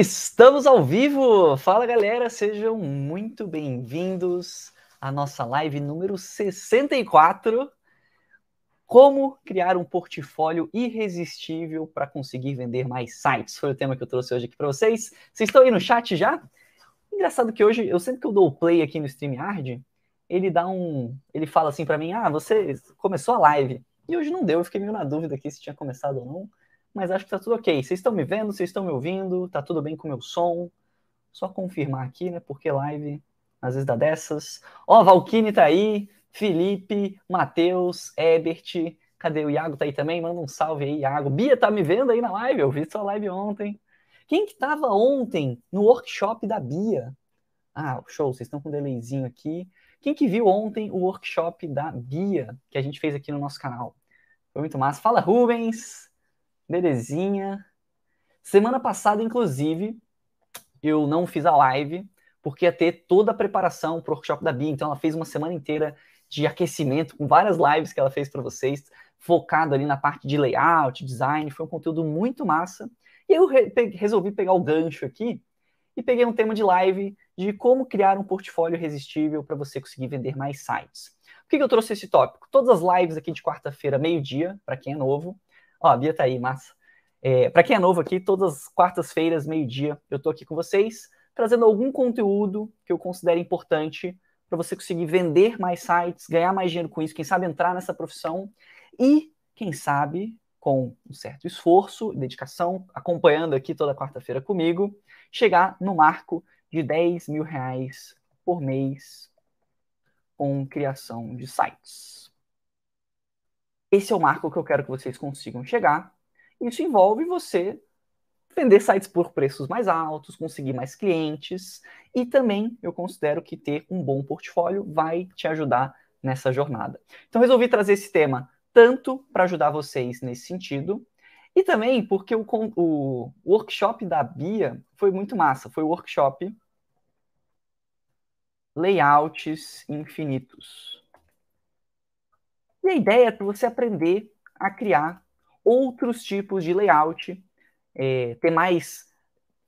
Estamos ao vivo! Fala galera, sejam muito bem-vindos à nossa live número 64. Como criar um portfólio irresistível para conseguir vender mais sites? Foi o tema que eu trouxe hoje aqui para vocês. Vocês estão aí no chat já? Engraçado que hoje, eu sempre que eu dou play aqui no StreamYard, ele dá um. Ele fala assim para mim: Ah, você começou a live. E hoje não deu, eu fiquei meio na dúvida aqui se tinha começado ou não mas acho que tá tudo ok. Vocês estão me vendo, vocês estão me ouvindo, tá tudo bem com o meu som. Só confirmar aqui, né? Porque live às vezes dá dessas. Ó, Valkyne tá aí, Felipe, Matheus, Ebert, cadê o Iago? Tá aí também? Manda um salve aí, Iago. Bia tá me vendo aí na live? Eu vi sua live ontem. Quem que tava ontem no workshop da Bia? Ah, show, vocês estão com um delayzinho aqui. Quem que viu ontem o workshop da Bia que a gente fez aqui no nosso canal? Foi muito massa. Fala, Rubens. Belezinha. Semana passada, inclusive, eu não fiz a live, porque ia ter toda a preparação para o workshop da Bia. Então, ela fez uma semana inteira de aquecimento, com várias lives que ela fez para vocês, focado ali na parte de layout, design. Foi um conteúdo muito massa. E eu re resolvi pegar o gancho aqui e peguei um tema de live de como criar um portfólio irresistível para você conseguir vender mais sites. Por que, que eu trouxe esse tópico? Todas as lives aqui de quarta-feira, meio-dia, para quem é novo, Ó, a Bia tá aí, massa. É, para quem é novo aqui, todas as quartas-feiras, meio-dia, eu tô aqui com vocês, trazendo algum conteúdo que eu considero importante para você conseguir vender mais sites, ganhar mais dinheiro com isso, quem sabe entrar nessa profissão e, quem sabe, com um certo esforço, dedicação, acompanhando aqui toda quarta-feira comigo, chegar no marco de 10 mil reais por mês com criação de sites. Esse é o marco que eu quero que vocês consigam chegar. Isso envolve você vender sites por preços mais altos, conseguir mais clientes e também eu considero que ter um bom portfólio vai te ajudar nessa jornada. Então resolvi trazer esse tema tanto para ajudar vocês nesse sentido e também porque o, o workshop da Bia foi muito massa. Foi o workshop Layouts Infinitos. E a ideia é para você aprender a criar outros tipos de layout, é, ter mais.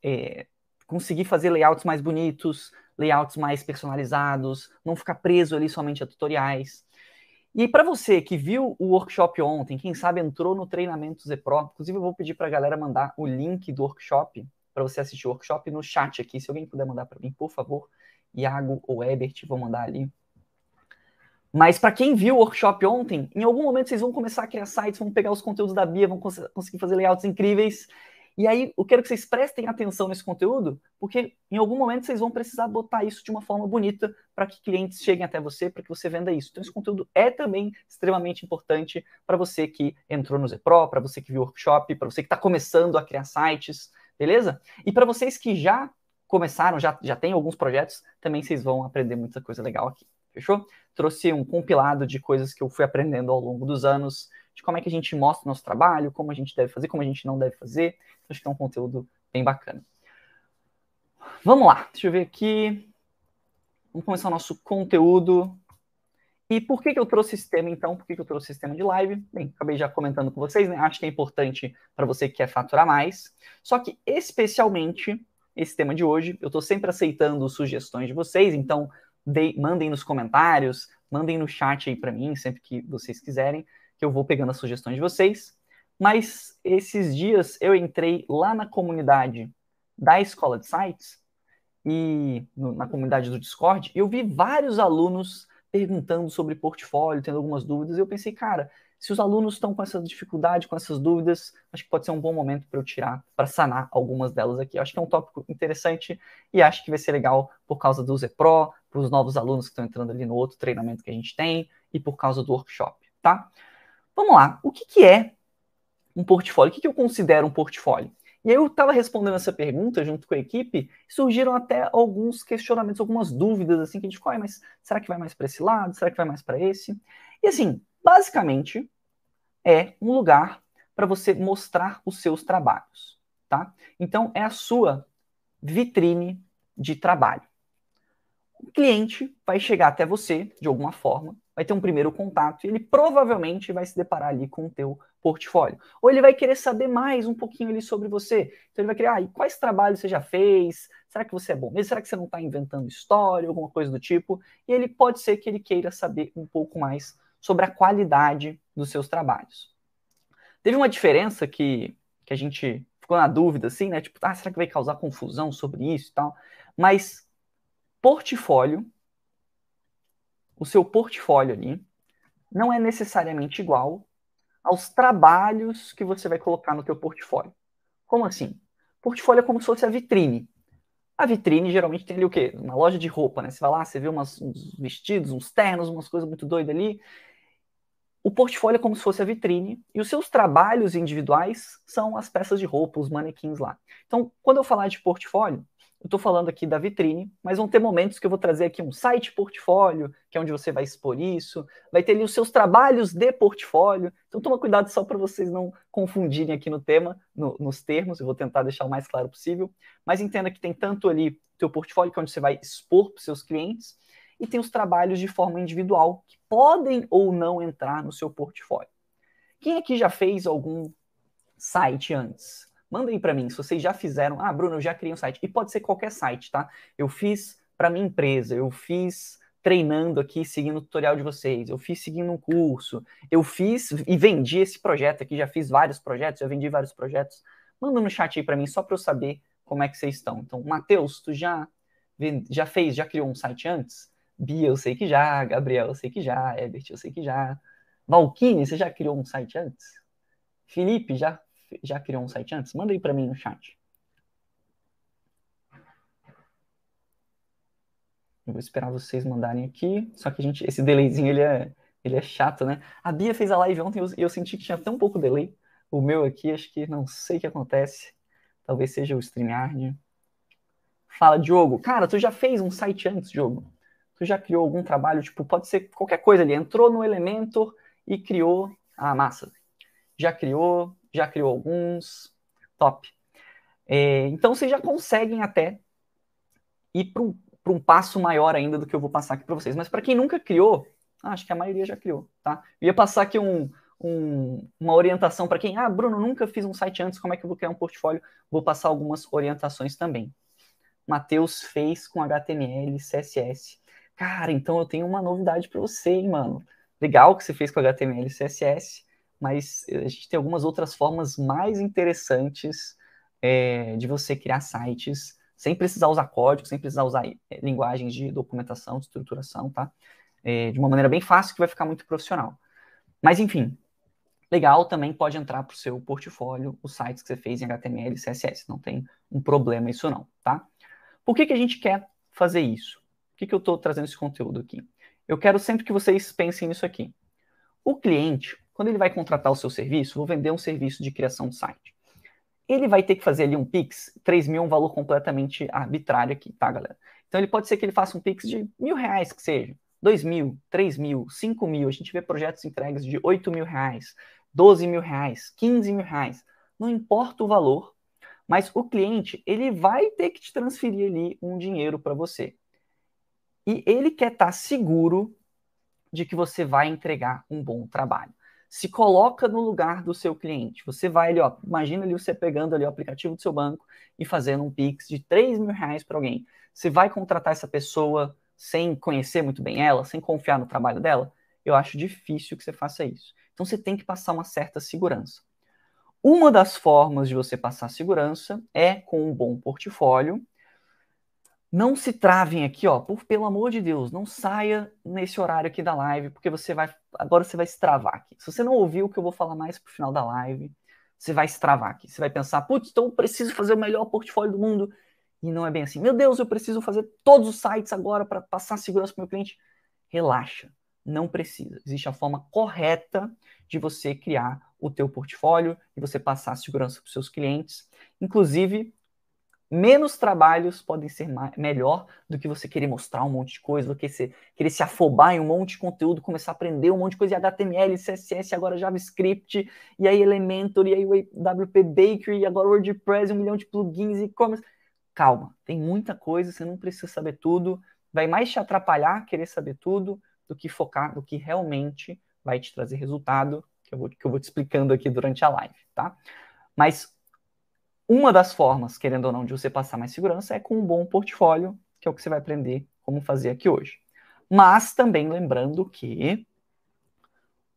É, conseguir fazer layouts mais bonitos, layouts mais personalizados, não ficar preso ali somente a tutoriais. E para você que viu o workshop ontem, quem sabe entrou no treinamento Zepro, inclusive eu vou pedir para a galera mandar o link do workshop para você assistir o workshop no chat aqui. Se alguém puder mandar para mim, por favor, Iago ou Ebert, vou mandar ali. Mas para quem viu o workshop ontem, em algum momento vocês vão começar a criar sites, vão pegar os conteúdos da Bia, vão cons conseguir fazer layouts incríveis. E aí eu quero que vocês prestem atenção nesse conteúdo, porque em algum momento vocês vão precisar botar isso de uma forma bonita para que clientes cheguem até você, para que você venda isso. Então esse conteúdo é também extremamente importante para você que entrou no Zepro, para você que viu o workshop, para você que está começando a criar sites, beleza? E para vocês que já começaram, já, já têm alguns projetos, também vocês vão aprender muita coisa legal aqui. Fechou? Trouxe um compilado de coisas que eu fui aprendendo ao longo dos anos, de como é que a gente mostra o nosso trabalho, como a gente deve fazer, como a gente não deve fazer. Então, acho que é um conteúdo bem bacana. Vamos lá, deixa eu ver aqui. Vamos começar o nosso conteúdo. E por que, que eu trouxe esse tema, então? Por que, que eu trouxe esse tema de live? Bem, acabei já comentando com vocês, né? Acho que é importante para você que quer faturar mais. Só que, especialmente, esse tema de hoje, eu estou sempre aceitando sugestões de vocês, então de, mandem nos comentários, mandem no chat aí para mim, sempre que vocês quiserem, que eu vou pegando as sugestões de vocês. Mas esses dias eu entrei lá na comunidade da Escola de Sites e no, na comunidade do Discord, e eu vi vários alunos perguntando sobre portfólio, tendo algumas dúvidas, e eu pensei, cara, se os alunos estão com essa dificuldade, com essas dúvidas, acho que pode ser um bom momento para eu tirar, para sanar algumas delas aqui. acho que é um tópico interessante e acho que vai ser legal por causa do Zepro, para os novos alunos que estão entrando ali no outro treinamento que a gente tem e por causa do workshop, tá? Vamos lá, o que, que é um portfólio? O que, que eu considero um portfólio? E aí eu estava respondendo essa pergunta junto com a equipe, surgiram até alguns questionamentos, algumas dúvidas, assim, que a gente ficou, mas será que vai mais para esse lado? Será que vai mais para esse? E assim, basicamente é um lugar para você mostrar os seus trabalhos, tá? Então é a sua vitrine de trabalho. O cliente vai chegar até você de alguma forma, vai ter um primeiro contato e ele provavelmente vai se deparar ali com o teu portfólio. Ou ele vai querer saber mais um pouquinho ali sobre você. Então ele vai querer, ah, e quais trabalhos você já fez? Será que você é bom mesmo? Será que você não está inventando história, alguma coisa do tipo? E ele pode ser que ele queira saber um pouco mais sobre a qualidade dos seus trabalhos. Teve uma diferença que, que a gente ficou na dúvida, assim, né? Tipo, ah, será que vai causar confusão sobre isso e tal? Mas portfólio, o seu portfólio ali, não é necessariamente igual aos trabalhos que você vai colocar no teu portfólio. Como assim? Portfólio é como se fosse a vitrine. A vitrine geralmente tem ali o quê? Uma loja de roupa, né? Você vai lá, você vê umas, uns vestidos, uns ternos, umas coisas muito doidas ali. O portfólio é como se fosse a vitrine e os seus trabalhos individuais são as peças de roupa, os manequins lá. Então, quando eu falar de portfólio, eu estou falando aqui da vitrine, mas vão ter momentos que eu vou trazer aqui um site portfólio, que é onde você vai expor isso, vai ter ali os seus trabalhos de portfólio. Então toma cuidado só para vocês não confundirem aqui no tema, no, nos termos, eu vou tentar deixar o mais claro possível. Mas entenda que tem tanto ali teu portfólio, que é onde você vai expor para os seus clientes, e tem os trabalhos de forma individual, que podem ou não entrar no seu portfólio. Quem aqui já fez algum site antes? Manda aí para mim se vocês já fizeram. Ah, Bruno, eu já criei um site. E pode ser qualquer site, tá? Eu fiz para minha empresa, eu fiz treinando aqui, seguindo o tutorial de vocês, eu fiz seguindo um curso, eu fiz e vendi esse projeto aqui, já fiz vários projetos, já vendi vários projetos. Manda no chat aí para mim só para eu saber como é que vocês estão. Então, Matheus, tu já já fez, já criou um site antes? Bia, eu sei que já, Gabriel, eu sei que já, Ebert, eu sei que já. Valkyne, você já criou um site antes? Felipe, já já criou um site antes? Manda aí para mim no chat. Eu vou esperar vocês mandarem aqui. Só que a gente, esse delayzinho ele é, ele é chato, né? A Bia fez a live ontem e eu, eu senti que tinha tão pouco delay. O meu aqui, acho que não sei o que acontece. Talvez seja o StreamYard. Fala, Diogo. Cara, tu já fez um site antes, Diogo? Tu já criou algum trabalho? Tipo, pode ser qualquer coisa ali. Entrou no Elementor e criou. Ah, massa. Já criou, já criou alguns, top. É, então vocês já conseguem até ir para um, um, passo maior ainda do que eu vou passar aqui para vocês. Mas para quem nunca criou, acho que a maioria já criou, tá? Eu ia passar aqui um, um, uma orientação para quem, ah, Bruno, nunca fiz um site antes, como é que eu vou criar um portfólio? Vou passar algumas orientações também. Matheus fez com HTML, CSS. Cara, então eu tenho uma novidade para você, hein, mano. Legal que você fez com HTML e CSS mas a gente tem algumas outras formas mais interessantes é, de você criar sites sem precisar usar código, sem precisar usar é, linguagens de documentação, de estruturação, tá? É, de uma maneira bem fácil que vai ficar muito profissional. Mas enfim, legal também pode entrar para o seu portfólio os sites que você fez em HTML e CSS, não tem um problema isso não, tá? Por que, que a gente quer fazer isso? Que, que eu estou trazendo esse conteúdo aqui? Eu quero sempre que vocês pensem nisso aqui. O cliente, quando ele vai contratar o seu serviço, vou vender um serviço de criação de site. Ele vai ter que fazer ali um Pix, 3 mil é um valor completamente arbitrário aqui, tá, galera? Então ele pode ser que ele faça um Pix de mil reais que seja, 2 mil, 3 mil, 5 mil. A gente vê projetos entregues de 8 mil reais, 12 mil reais, 15 mil reais. Não importa o valor, mas o cliente ele vai ter que te transferir ali um dinheiro para você. E ele quer estar tá seguro de que você vai entregar um bom trabalho se coloca no lugar do seu cliente. Você vai ali, ó, imagina ali você pegando ali o aplicativo do seu banco e fazendo um Pix de 3 mil reais para alguém. Você vai contratar essa pessoa sem conhecer muito bem ela, sem confiar no trabalho dela? Eu acho difícil que você faça isso. Então você tem que passar uma certa segurança. Uma das formas de você passar segurança é com um bom portfólio não se travem aqui, ó, por, pelo amor de Deus, não saia nesse horário aqui da live, porque você vai, agora você vai se travar aqui. Se você não ouviu o que eu vou falar mais pro final da live, você vai se travar aqui. Você vai pensar, putz, então eu preciso fazer o melhor portfólio do mundo. E não é bem assim. Meu Deus, eu preciso fazer todos os sites agora para passar segurança para o meu cliente. Relaxa, não precisa. Existe a forma correta de você criar o teu portfólio e você passar segurança para os seus clientes. Inclusive, menos trabalhos podem ser melhor do que você querer mostrar um monte de coisa, do que você querer se afobar em um monte de conteúdo, começar a aprender um monte de coisa em HTML, CSS, agora JavaScript, e aí Elementor, e aí WP Bakery, e agora WordPress, um milhão de plugins e e-commerce. Calma, tem muita coisa, você não precisa saber tudo, vai mais te atrapalhar querer saber tudo do que focar no que realmente vai te trazer resultado, que eu vou, que eu vou te explicando aqui durante a live, tá? Mas uma das formas, querendo ou não, de você passar mais segurança é com um bom portfólio, que é o que você vai aprender como fazer aqui hoje. Mas também lembrando que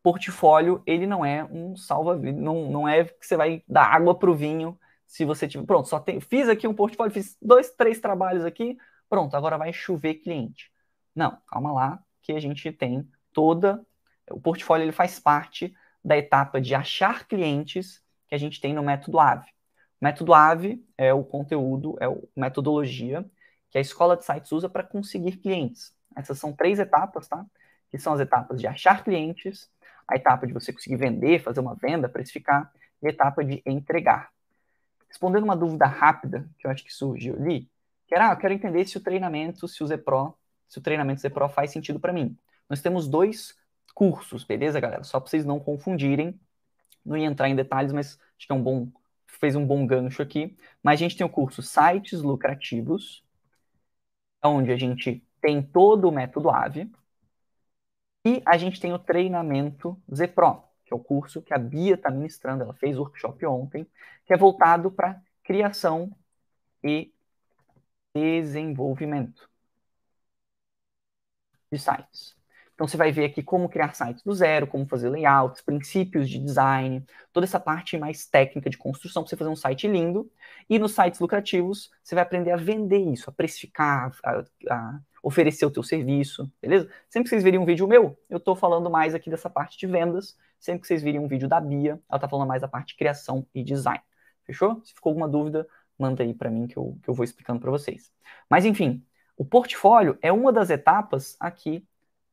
portfólio, ele não é um salva-vida, não, não é que você vai dar água para o vinho se você tiver, pronto, só tem, fiz aqui um portfólio, fiz dois, três trabalhos aqui, pronto, agora vai chover cliente. Não, calma lá, que a gente tem toda, o portfólio ele faz parte da etapa de achar clientes que a gente tem no método AVE. Método AVE é o conteúdo, é a metodologia que a escola de sites usa para conseguir clientes. Essas são três etapas, tá? Que são as etapas de achar clientes, a etapa de você conseguir vender, fazer uma venda, precificar, e a etapa de entregar. Respondendo uma dúvida rápida que eu acho que surgiu ali, que era, ah, eu quero entender se o treinamento, se o Zepro, se o treinamento Zepro faz sentido para mim. Nós temos dois cursos, beleza, galera? Só para vocês não confundirem. Não ia entrar em detalhes, mas acho que é um bom, fez um bom gancho aqui. Mas a gente tem o curso Sites Lucrativos, onde a gente tem todo o método AVE, e a gente tem o treinamento Zepro, que é o curso que a Bia está ministrando, ela fez workshop ontem, que é voltado para criação e desenvolvimento de sites. Então você vai ver aqui como criar sites do zero, como fazer layouts, princípios de design, toda essa parte mais técnica de construção para você fazer um site lindo. E nos sites lucrativos você vai aprender a vender isso, a precificar, a, a oferecer o teu serviço, beleza? Sempre que vocês virem um vídeo meu, eu estou falando mais aqui dessa parte de vendas. Sempre que vocês virem um vídeo da Bia, ela está falando mais da parte de criação e design. Fechou? Se ficou alguma dúvida, manda aí para mim que eu, que eu vou explicando para vocês. Mas enfim, o portfólio é uma das etapas aqui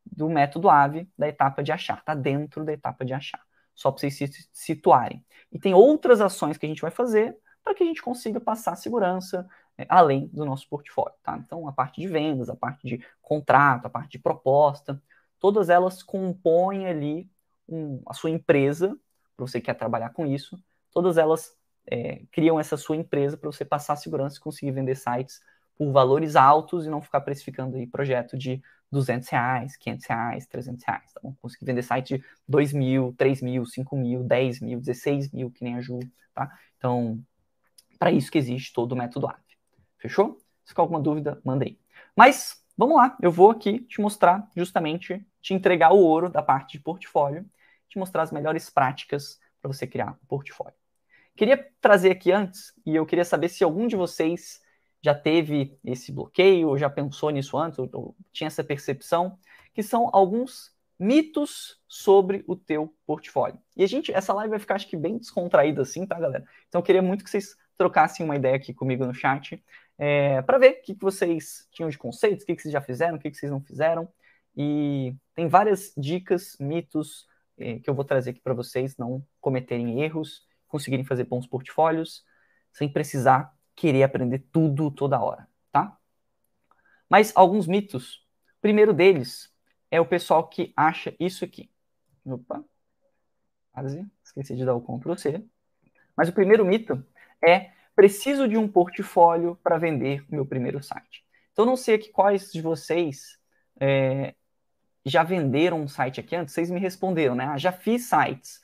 do método AVE, da etapa de achar. Está dentro da etapa de achar. Só para vocês se situarem. E tem outras ações que a gente vai fazer para que a gente consiga passar segurança é, além do nosso portfólio. Tá? Então, a parte de vendas, a parte de contrato, a parte de proposta, todas elas compõem ali um, a sua empresa, para você que quer trabalhar com isso, todas elas é, criam essa sua empresa para você passar segurança e conseguir vender sites por valores altos e não ficar precificando aí projeto de 200 reais, 500 reais, 300 reais, tá bom? Conseguir vender site de 2 mil, 3 mil, 5 mil, 10 mil, 16 mil, que nem a Ju, tá? Então, para isso que existe todo o método AVE. Fechou? Se ficar alguma dúvida, manda aí. Mas, vamos lá, eu vou aqui te mostrar justamente, te entregar o ouro da parte de portfólio, te mostrar as melhores práticas para você criar um portfólio. Queria trazer aqui antes, e eu queria saber se algum de vocês já teve esse bloqueio, ou já pensou nisso antes, ou, ou tinha essa percepção, que são alguns mitos sobre o teu portfólio. E a gente, essa live vai ficar, acho que, bem descontraída assim, tá, galera? Então eu queria muito que vocês trocassem uma ideia aqui comigo no chat, é, para ver o que, que vocês tinham de conceitos, o que, que vocês já fizeram, o que, que vocês não fizeram. E tem várias dicas, mitos é, que eu vou trazer aqui para vocês não cometerem erros, conseguirem fazer bons portfólios, sem precisar querer aprender tudo toda hora, tá? Mas alguns mitos. O primeiro deles é o pessoal que acha isso aqui. Opa, quase esqueci de dar o Ctrl C. Mas o primeiro mito é preciso de um portfólio para vender o meu primeiro site. Então, não sei aqui quais de vocês é, já venderam um site aqui antes. Vocês me responderam, né? Ah, já fiz sites.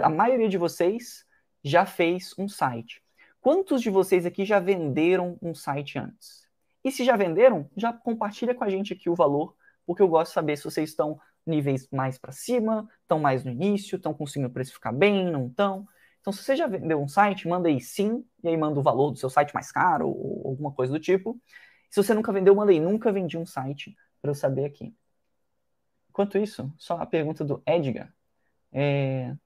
a maioria de vocês já fez um site. Quantos de vocês aqui já venderam um site antes? E se já venderam, já compartilha com a gente aqui o valor, porque eu gosto de saber se vocês estão níveis mais para cima, estão mais no início, estão conseguindo precificar bem, não estão. Então, se você já vendeu um site, manda aí sim, e aí manda o valor do seu site mais caro, ou alguma coisa do tipo. Se você nunca vendeu, manda aí, nunca vendi um site, para eu saber aqui. Enquanto isso, só a pergunta do Edgar. É,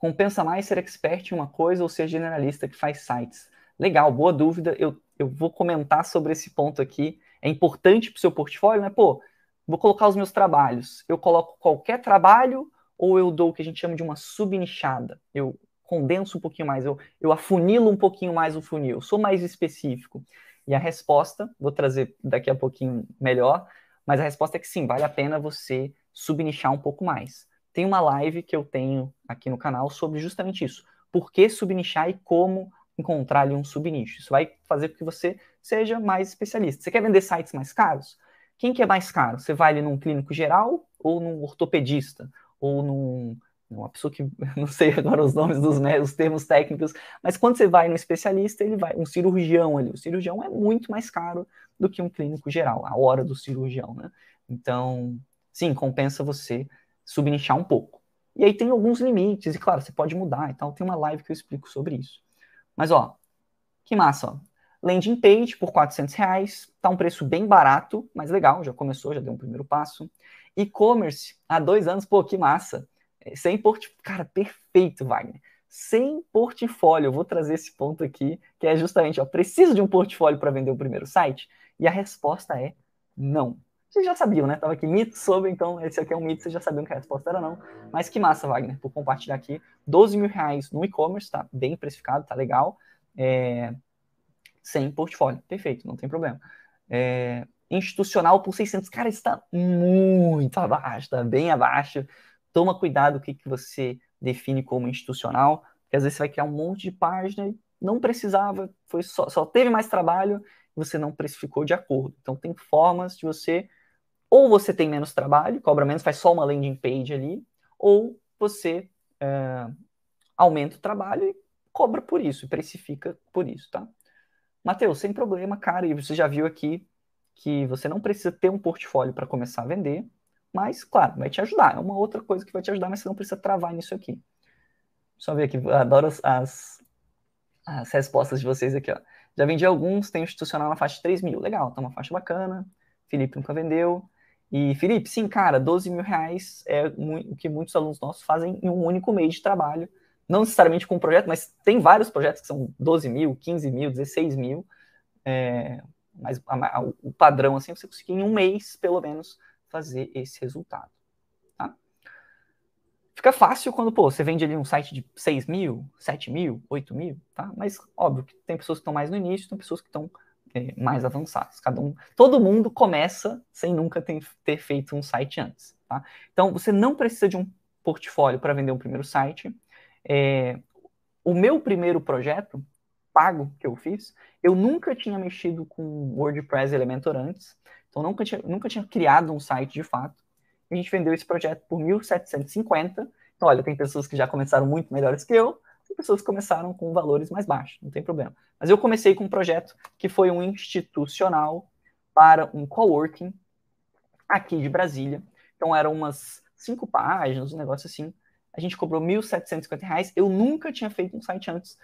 Compensa mais ser expert em uma coisa ou ser generalista que faz sites? Legal, boa dúvida. Eu, eu vou comentar sobre esse ponto aqui. É importante para o seu portfólio, né? Pô, vou colocar os meus trabalhos. Eu coloco qualquer trabalho ou eu dou o que a gente chama de uma subnichada? Eu condenso um pouquinho mais, eu, eu afunilo um pouquinho mais o funil, sou mais específico. E a resposta, vou trazer daqui a pouquinho melhor, mas a resposta é que sim, vale a pena você subnichar um pouco mais tem uma live que eu tenho aqui no canal sobre justamente isso. Por que subnichar e como encontrar ali um subnicho. Isso vai fazer com que você seja mais especialista. Você quer vender sites mais caros? quem que é mais caro? Você vai ali num clínico geral ou num ortopedista? Ou num, uma pessoa que não sei agora os nomes dos os termos técnicos, mas quando você vai no especialista, ele vai um cirurgião ali. O cirurgião é muito mais caro do que um clínico geral, a hora do cirurgião, né? Então, sim, compensa você subnichar um pouco. E aí tem alguns limites, e claro, você pode mudar e tal. Tem uma live que eu explico sobre isso. Mas, ó, que massa, ó. Landing page por 400 reais, tá um preço bem barato, mas legal, já começou, já deu um primeiro passo. E-commerce, há dois anos, pô, que massa. É, sem portfólio, cara, perfeito, Wagner. Sem portfólio, eu vou trazer esse ponto aqui, que é justamente, ó, preciso de um portfólio para vender o primeiro site? E a resposta é não. Vocês já sabiam, né? Tava aqui mito sobre, então esse aqui é um mito, vocês já sabiam que a resposta era não. Mas que massa, Wagner, por compartilhar aqui. 12 mil reais no e-commerce, tá bem precificado, tá legal. É... Sem portfólio, perfeito, não tem problema. É... Institucional por 600, cara, está muito abaixo, tá bem abaixo. Toma cuidado o que, que você define como institucional, porque às vezes você vai criar um monte de página e não precisava, foi só, só teve mais trabalho e você não precificou de acordo. Então tem formas de você ou você tem menos trabalho, cobra menos, faz só uma landing page ali, ou você é, aumenta o trabalho e cobra por isso, precifica por isso, tá? Matheus, sem problema, cara, e você já viu aqui que você não precisa ter um portfólio para começar a vender, mas, claro, vai te ajudar. É uma outra coisa que vai te ajudar, mas você não precisa travar nisso aqui. Só ver aqui, adoro as, as, as respostas de vocês aqui, ó. Já vendi alguns, tem institucional na faixa de 3 mil. Legal, tá uma faixa bacana. Felipe nunca vendeu. E, Felipe, sim, cara, 12 mil reais é o que muitos alunos nossos fazem em um único mês de trabalho. Não necessariamente com um projeto, mas tem vários projetos que são 12 mil, 15 mil, 16 mil. É, mas a, a, o padrão, assim, é você conseguir em um mês, pelo menos, fazer esse resultado. Tá? Fica fácil quando, pô, você vende ali um site de 6 mil, 7 mil, 8 mil, tá? Mas, óbvio, que tem pessoas que estão mais no início, tem pessoas que estão mais avançados. Cada um, todo mundo começa sem nunca ter, ter feito um site antes. Tá? Então, você não precisa de um portfólio para vender um primeiro site. É, o meu primeiro projeto pago que eu fiz, eu nunca tinha mexido com WordPress Elementor antes, então nunca tinha, nunca tinha criado um site de fato. A gente vendeu esse projeto por 1.750. Então, olha, tem pessoas que já começaram muito melhores que eu, tem pessoas que começaram com valores mais baixos, não tem problema. Mas eu comecei com um projeto que foi um institucional para um coworking aqui de Brasília. Então eram umas cinco páginas, um negócio assim. A gente cobrou R$ 1.750. Eu nunca tinha feito um site antes.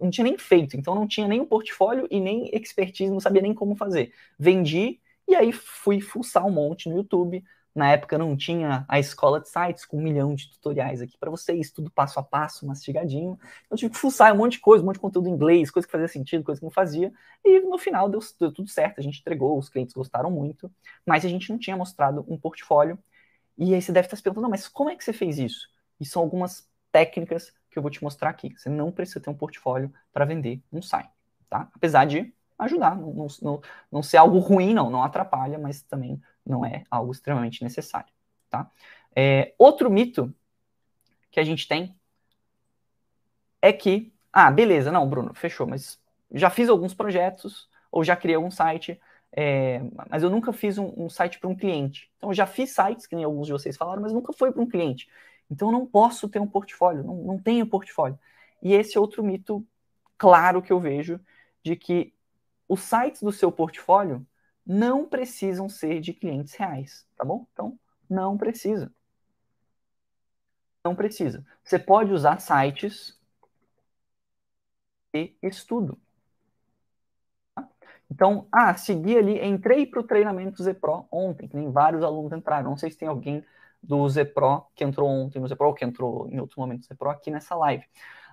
Não tinha nem feito, então não tinha nem um portfólio e nem expertise, não sabia nem como fazer. Vendi e aí fui fuçar um monte no YouTube, na época não tinha a escola de sites com um milhão de tutoriais aqui para vocês, tudo passo a passo, mastigadinho. Eu tive que fuçar um monte de coisa, um monte de conteúdo em inglês, coisa que fazia sentido, coisa que não fazia. E no final deu, deu tudo certo, a gente entregou, os clientes gostaram muito, mas a gente não tinha mostrado um portfólio. E aí você deve estar se perguntando, mas como é que você fez isso? E são algumas técnicas que eu vou te mostrar aqui. Você não precisa ter um portfólio para vender um site, tá? Apesar de ajudar, não, não, não ser algo ruim, não, não atrapalha, mas também não é algo extremamente necessário, tá? É, outro mito que a gente tem é que, ah, beleza, não, Bruno, fechou, mas já fiz alguns projetos ou já criei algum site, é, mas eu nunca fiz um, um site para um cliente. Então, eu já fiz sites, que nem alguns de vocês falaram, mas nunca foi para um cliente. Então, eu não posso ter um portfólio, não, não tenho portfólio. E esse é outro mito claro que eu vejo de que os sites do seu portfólio não precisam ser de clientes reais, tá bom? Então, não precisa. Não precisa. Você pode usar sites de estudo. Tá? Então, ah, segui ali, entrei para o treinamento Zepro ontem, que nem vários alunos entraram. Não sei se tem alguém do Zepro que entrou ontem no Zepro, ou que entrou em outro momento no Zepro aqui nessa live.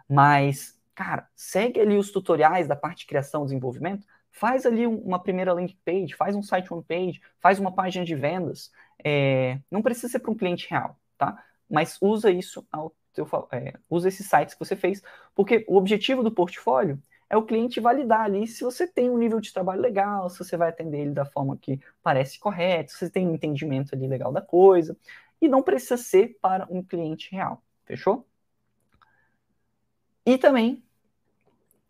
Mas, cara, segue ali os tutoriais da parte de criação e desenvolvimento, faz ali uma primeira landing page, faz um site one page, faz uma página de vendas. É, não precisa ser para um cliente real, tá? Mas usa isso ao teu, é, usa esses sites que você fez, porque o objetivo do portfólio é o cliente validar ali se você tem um nível de trabalho legal, se você vai atender ele da forma que parece correto, se você tem um entendimento ali legal da coisa, e não precisa ser para um cliente real, fechou? E também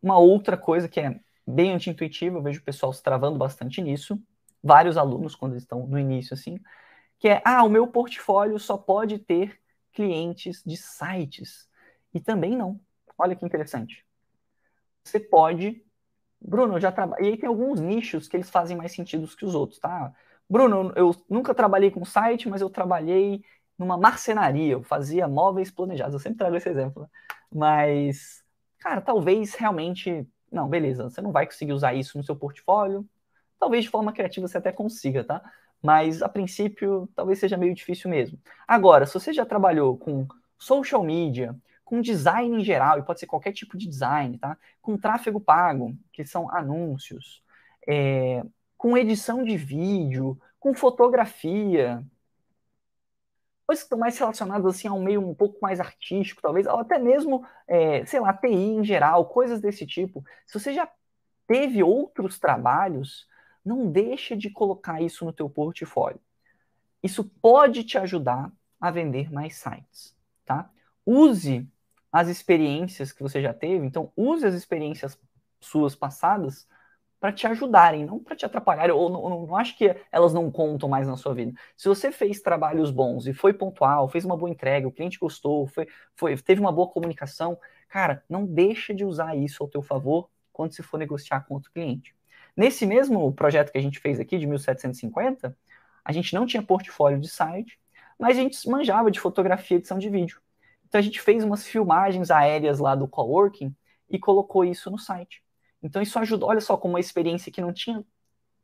uma outra coisa que é bem anti-intuitivo, eu vejo o pessoal se travando bastante nisso, vários alunos quando estão no início assim, que é, ah, o meu portfólio só pode ter clientes de sites. E também não. Olha que interessante. Você pode, Bruno, eu já trabalho. E aí tem alguns nichos que eles fazem mais sentido que os outros, tá? Bruno, eu nunca trabalhei com site, mas eu trabalhei numa marcenaria, eu fazia móveis planejados. Eu sempre trago esse exemplo, né? Mas, cara, talvez realmente. Não, beleza, você não vai conseguir usar isso no seu portfólio. Talvez de forma criativa você até consiga, tá? Mas a princípio talvez seja meio difícil mesmo. Agora, se você já trabalhou com social media, com design em geral, e pode ser qualquer tipo de design, tá? Com tráfego pago, que são anúncios, é, com edição de vídeo, com fotografia, coisas que estão mais relacionadas assim a um meio um pouco mais artístico, talvez, ou até mesmo, é, sei lá, TI em geral, coisas desse tipo. Se você já teve outros trabalhos, não deixa de colocar isso no teu portfólio. Isso pode te ajudar a vender mais sites, tá? Use as experiências que você já teve, então use as experiências suas passadas para te ajudarem, não para te atrapalhar. ou não, não, não, acho que elas não contam mais na sua vida. Se você fez trabalhos bons e foi pontual, fez uma boa entrega, o cliente gostou, foi, foi, teve uma boa comunicação, cara, não deixa de usar isso ao teu favor quando se for negociar com outro cliente. Nesse mesmo projeto que a gente fez aqui, de 1750, a gente não tinha portfólio de site, mas a gente manjava de fotografia e edição de vídeo. Então a gente fez umas filmagens aéreas lá do coworking e colocou isso no site. Então isso ajudou, olha só como uma experiência que não tinha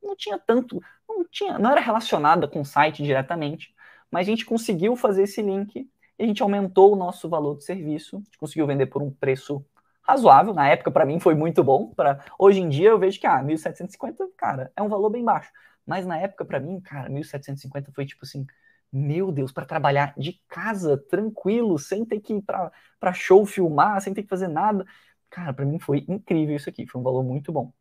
não tinha tanto, não tinha, não era relacionada com o site diretamente, mas a gente conseguiu fazer esse link e a gente aumentou o nosso valor de serviço, a gente conseguiu vender por um preço razoável, na época para mim foi muito bom, para hoje em dia eu vejo que ah, 1750, cara, é um valor bem baixo, mas na época para mim, cara, 1750 foi tipo assim, meu Deus, para trabalhar de casa, tranquilo, sem ter que ir para show filmar, sem ter que fazer nada. Cara, para mim foi incrível isso aqui, foi um valor muito bom.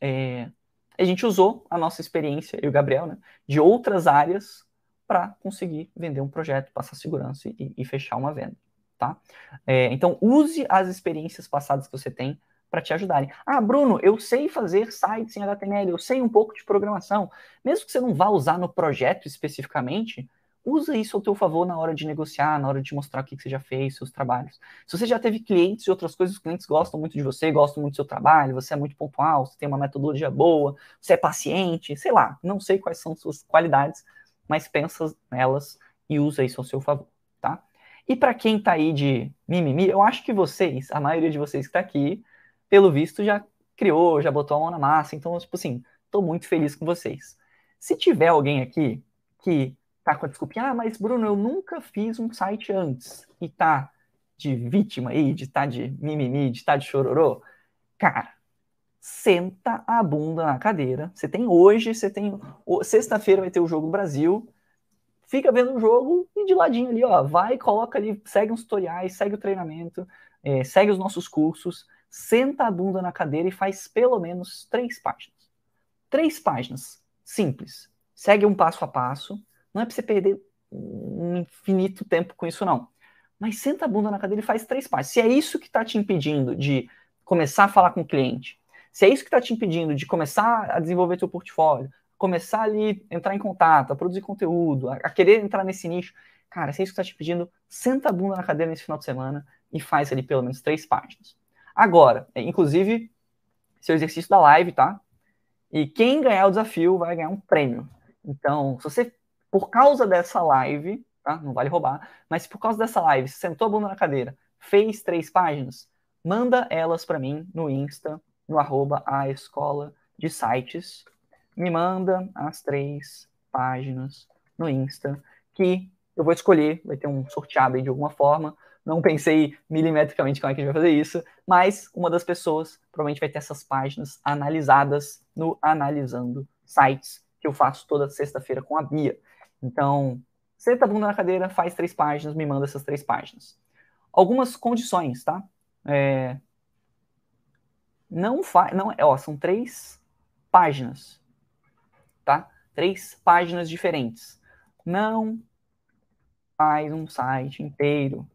É, a gente usou a nossa experiência, eu e o Gabriel, né, de outras áreas para conseguir vender um projeto, passar segurança e, e fechar uma venda, tá? É, então, use as experiências passadas que você tem para te ajudarem. Ah, Bruno, eu sei fazer sites em HTML, eu sei um pouco de programação. Mesmo que você não vá usar no projeto especificamente, usa isso ao teu favor na hora de negociar, na hora de mostrar o que, você já fez, seus trabalhos. Se você já teve clientes e outras coisas, os clientes gostam muito de você, gostam muito do seu trabalho, você é muito pontual, você tem uma metodologia boa, você é paciente, sei lá, não sei quais são suas qualidades, mas pensa nelas e usa isso ao seu favor, tá? E para quem tá aí de mimimi, eu acho que vocês, a maioria de vocês que está aqui, pelo visto, já criou, já botou a mão na massa, então, tipo assim, tô muito feliz com vocês. Se tiver alguém aqui que tá com a desculpinha, ah, mas Bruno, eu nunca fiz um site antes e tá de vítima aí, de tá de mimimi, de tá de chororô, cara, senta a bunda na cadeira. Você tem hoje, você tem sexta-feira vai ter o jogo do Brasil. Fica vendo o jogo e de ladinho ali, ó, vai, coloca ali, segue os tutoriais, segue o treinamento, é, segue os nossos cursos, senta a bunda na cadeira e faz pelo menos três páginas. Três páginas, simples. Segue um passo a passo, não é para você perder um infinito tempo com isso, não. Mas senta a bunda na cadeira e faz três passos. Se é isso que está te impedindo de começar a falar com o cliente, se é isso que está te impedindo de começar a desenvolver seu portfólio, começar ali, entrar em contato, a produzir conteúdo, a, a querer entrar nesse nicho, cara, se é isso que está te pedindo, senta a bunda na cadeira nesse final de semana e faz ali pelo menos três páginas. Agora, é, inclusive, seu exercício da live, tá? E quem ganhar o desafio vai ganhar um prêmio. Então, se você por causa dessa live, tá? Não vale roubar, mas por causa dessa live, sentou a bunda na cadeira, fez três páginas, manda elas para mim no Insta, no arroba a escola de sites. Me manda as três páginas no Insta, que eu vou escolher, vai ter um sorteado aí de alguma forma. Não pensei milimetricamente como é que a gente vai fazer isso, mas uma das pessoas provavelmente vai ter essas páginas analisadas no Analisando Sites, que eu faço toda sexta-feira com a Bia. Então, senta a bunda na cadeira, faz três páginas, me manda essas três páginas. Algumas condições, tá? É, não faz, não, ó, são três páginas, tá? Três páginas diferentes. Não faz um site inteiro.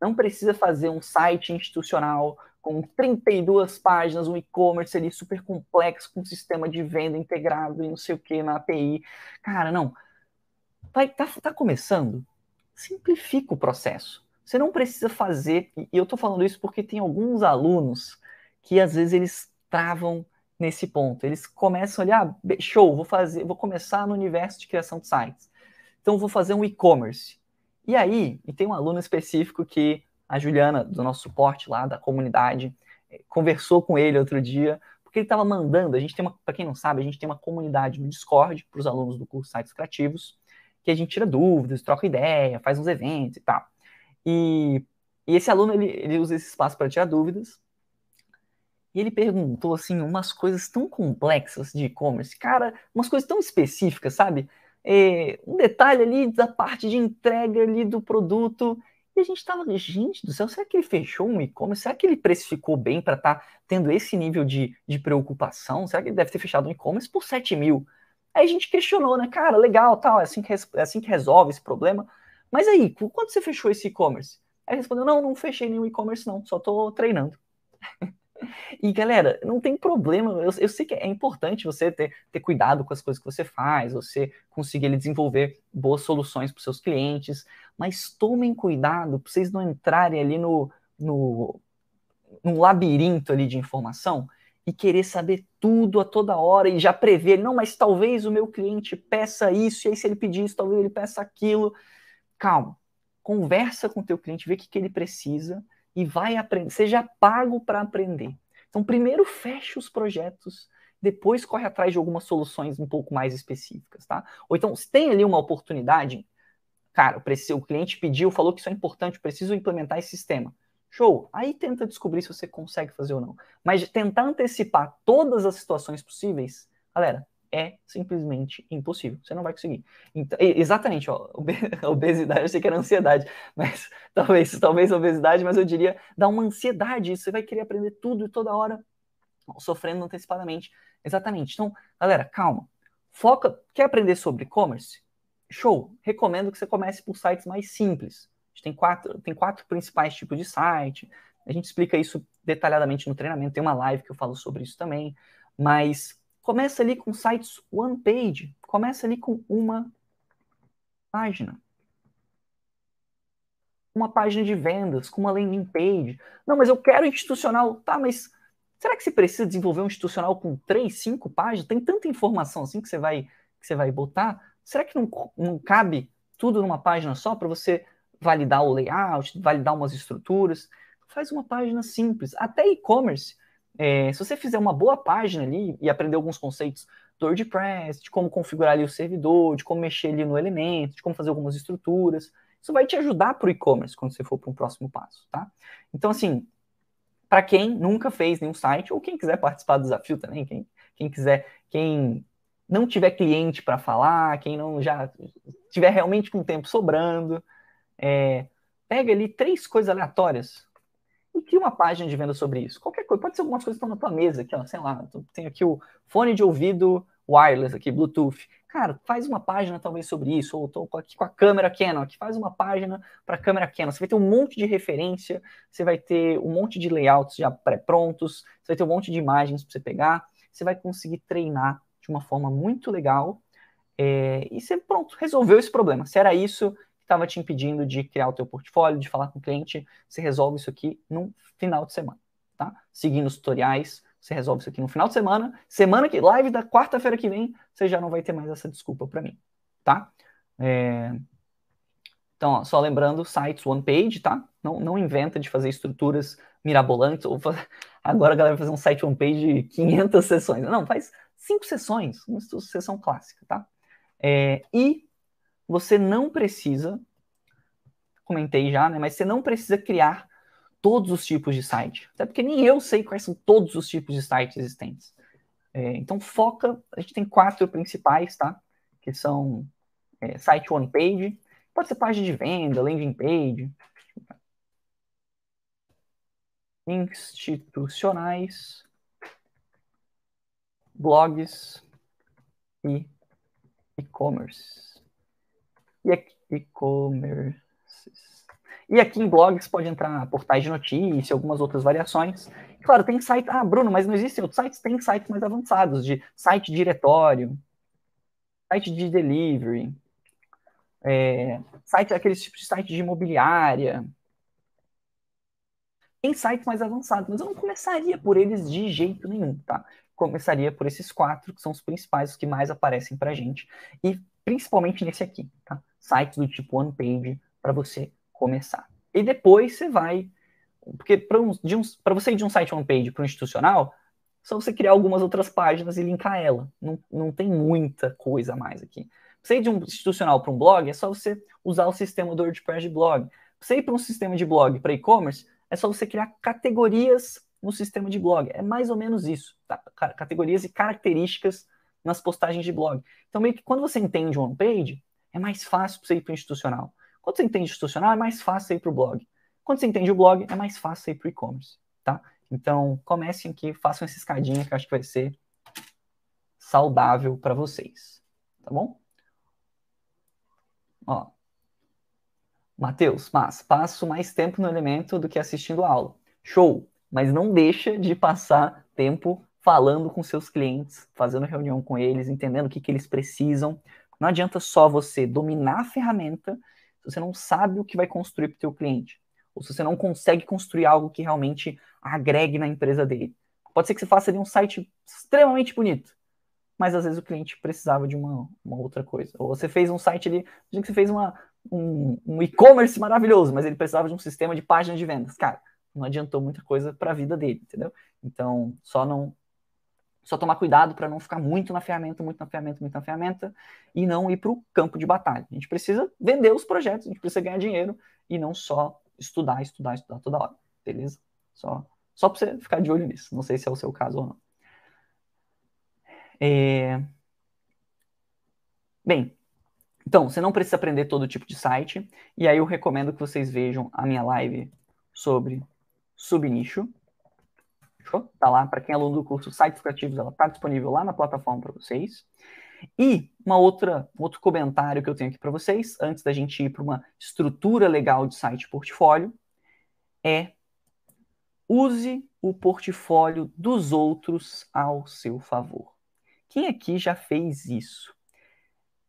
Não precisa fazer um site institucional com 32 páginas, um e-commerce ali super complexo, com sistema de venda integrado e não sei o que na API. Cara, não. Vai, tá, tá começando? Simplifica o processo. Você não precisa fazer, e eu tô falando isso porque tem alguns alunos que às vezes eles travam nesse ponto. Eles começam ali, ah, show, vou fazer, vou começar no universo de criação de sites. Então vou fazer um e-commerce. E aí, e tem um aluno específico que a Juliana, do nosso suporte lá da comunidade, eh, conversou com ele outro dia, porque ele estava mandando, a gente tem uma, para quem não sabe, a gente tem uma comunidade no Discord para os alunos do curso Sites Criativos, que a gente tira dúvidas, troca ideia, faz uns eventos e tal. E, e esse aluno, ele, ele usa esse espaço para tirar dúvidas, e ele perguntou, assim, umas coisas tão complexas de e-commerce, cara, umas coisas tão específicas, sabe? É, um detalhe ali da parte de entrega ali do produto, e a gente tava, gente do céu, será que ele fechou um e-commerce? Será que ele precificou bem para estar tá tendo esse nível de, de preocupação? Será que ele deve ter fechado um e-commerce por 7 mil? Aí a gente questionou, né? Cara, legal, tal, é assim que, é assim que resolve esse problema. Mas aí, quando você fechou esse e-commerce? Aí respondeu, não, não fechei nenhum e-commerce não, só tô treinando. E galera, não tem problema. Eu, eu, sei que é importante você ter, ter cuidado com as coisas que você faz, você conseguir desenvolver boas soluções para seus clientes, mas tomem cuidado para vocês não entrarem ali no, no, num labirinto ali de informação e querer saber tudo a toda hora e já prever, não, mas talvez o meu cliente peça isso, e aí se ele pedir isso, talvez ele peça aquilo. Calma, conversa com o teu cliente, vê o que, que ele precisa e vai aprender, seja pago para aprender. Então, primeiro fecha os projetos, depois corre atrás de algumas soluções um pouco mais específicas, tá? Ou então, se tem ali uma oportunidade, cara, o cliente pediu, falou que isso é importante, preciso implementar esse sistema. Show! Aí tenta descobrir se você consegue fazer ou não. Mas tentar antecipar todas as situações possíveis, galera, é simplesmente impossível. Você não vai conseguir. Então, exatamente, ó, obesidade, eu sei que era ansiedade, mas talvez, talvez obesidade, mas eu diria dá uma ansiedade. Você vai querer aprender tudo e toda hora sofrendo antecipadamente. Exatamente. Então, galera, calma. Foca. Quer aprender sobre e-commerce? Show! Recomendo que você comece por sites mais simples. Gente tem quatro, tem quatro principais tipos de site. A gente explica isso detalhadamente no treinamento. Tem uma live que eu falo sobre isso também. Mas Começa ali com sites one page. Começa ali com uma página. Uma página de vendas, com uma landing page. Não, mas eu quero institucional. Tá, mas será que você precisa desenvolver um institucional com três, cinco páginas? Tem tanta informação assim que você vai, que você vai botar? Será que não, não cabe tudo numa página só para você validar o layout, validar umas estruturas? Faz uma página simples. Até e-commerce é, se você fizer uma boa página ali e aprender alguns conceitos do WordPress, de como configurar ali o servidor, de como mexer ali no elemento, de como fazer algumas estruturas, isso vai te ajudar para o e-commerce quando você for para um próximo passo, tá? Então, assim, para quem nunca fez nenhum site, ou quem quiser participar do desafio também, quem, quem quiser, quem não tiver cliente para falar, quem não já tiver realmente com tempo sobrando, é, pega ali três coisas aleatórias e cria uma página de venda sobre isso. Qualquer coisa, pode ser algumas coisas que estão na tua mesa aqui, ó, sei lá, tem aqui o fone de ouvido wireless aqui, Bluetooth. Cara, faz uma página talvez sobre isso, ou estou aqui com a câmera Canon, aqui faz uma página para câmera Canon. Você vai ter um monte de referência, você vai ter um monte de layouts já pré-prontos, você vai ter um monte de imagens para você pegar, você vai conseguir treinar de uma forma muito legal. É, e você, pronto, resolveu esse problema. Se era isso, estava te impedindo de criar o teu portfólio, de falar com o cliente, você resolve isso aqui no final de semana, tá? Seguindo os tutoriais, você resolve isso aqui no final de semana. Semana que live da quarta-feira que vem, você já não vai ter mais essa desculpa para mim, tá? É... Então, ó, só lembrando, sites one page, tá? Não, não inventa de fazer estruturas mirabolantes ou fazer... agora a galera vai fazer um site one page de 500 sessões. Não, faz cinco sessões, uma sessão clássica, tá? É... E você não precisa, comentei já, né? Mas você não precisa criar todos os tipos de site. Até porque nem eu sei quais são todos os tipos de sites existentes. É, então foca, a gente tem quatro principais, tá? Que são é, site one page, pode ser página de venda, landing page, institucionais, blogs e e-commerce e e-commerce. E aqui em blogs pode entrar portais de notícia, algumas outras variações. Claro, tem site. Ah, Bruno, mas não existem outros sites? Tem sites mais avançados, de site diretório, site de delivery, é, site, aqueles tipos de site de imobiliária. Tem sites mais avançados, mas eu não começaria por eles de jeito nenhum, tá? Começaria por esses quatro, que são os principais, os que mais aparecem pra gente. E principalmente nesse aqui, tá? Sites do tipo one page para você começar. E depois você vai. Porque para um, um, você ir de um site one page para um institucional, só você criar algumas outras páginas e linkar ela. Não, não tem muita coisa a mais aqui. Você ir de um institucional para um blog, é só você usar o sistema do WordPress de blog. Você ir para um sistema de blog para e-commerce, é só você criar categorias no sistema de blog. É mais ou menos isso. Tá? Categorias e características nas postagens de blog. Então, meio que quando você entende o page, é mais fácil para você ir para o institucional. Quando você entende institucional, é mais fácil você ir para o blog. Quando você entende o blog, é mais fácil você ir para o e-commerce. Tá? Então, comecem aqui, façam essa escadinha que eu acho que vai ser saudável para vocês. Tá bom? Ó. Matheus, mas passo mais tempo no elemento do que assistindo a aula. Show! Mas não deixa de passar tempo falando com seus clientes, fazendo reunião com eles, entendendo o que, que eles precisam. Não adianta só você dominar a ferramenta se você não sabe o que vai construir para o teu cliente. Ou se você não consegue construir algo que realmente agregue na empresa dele. Pode ser que você faça ali um site extremamente bonito, mas às vezes o cliente precisava de uma, uma outra coisa. Ou você fez um site ali, que você fez uma, um, um e-commerce maravilhoso, mas ele precisava de um sistema de página de vendas. Cara, não adiantou muita coisa para a vida dele, entendeu? Então, só não só tomar cuidado para não ficar muito na ferramenta, muito na ferramenta, muito na ferramenta e não ir para o campo de batalha. A gente precisa vender os projetos, a gente precisa ganhar dinheiro e não só estudar, estudar, estudar toda hora, beleza? Só, só para você ficar de olho nisso. Não sei se é o seu caso ou não. É... Bem, então, você não precisa aprender todo tipo de site, e aí eu recomendo que vocês vejam a minha live sobre subnicho, Fechou? Tá lá, para quem é aluno do curso Sites Criativos, ela está disponível lá na plataforma para vocês. E uma outra, um outro comentário que eu tenho aqui para vocês, antes da gente ir para uma estrutura legal de site portfólio, é use o portfólio dos outros ao seu favor. Quem aqui já fez isso?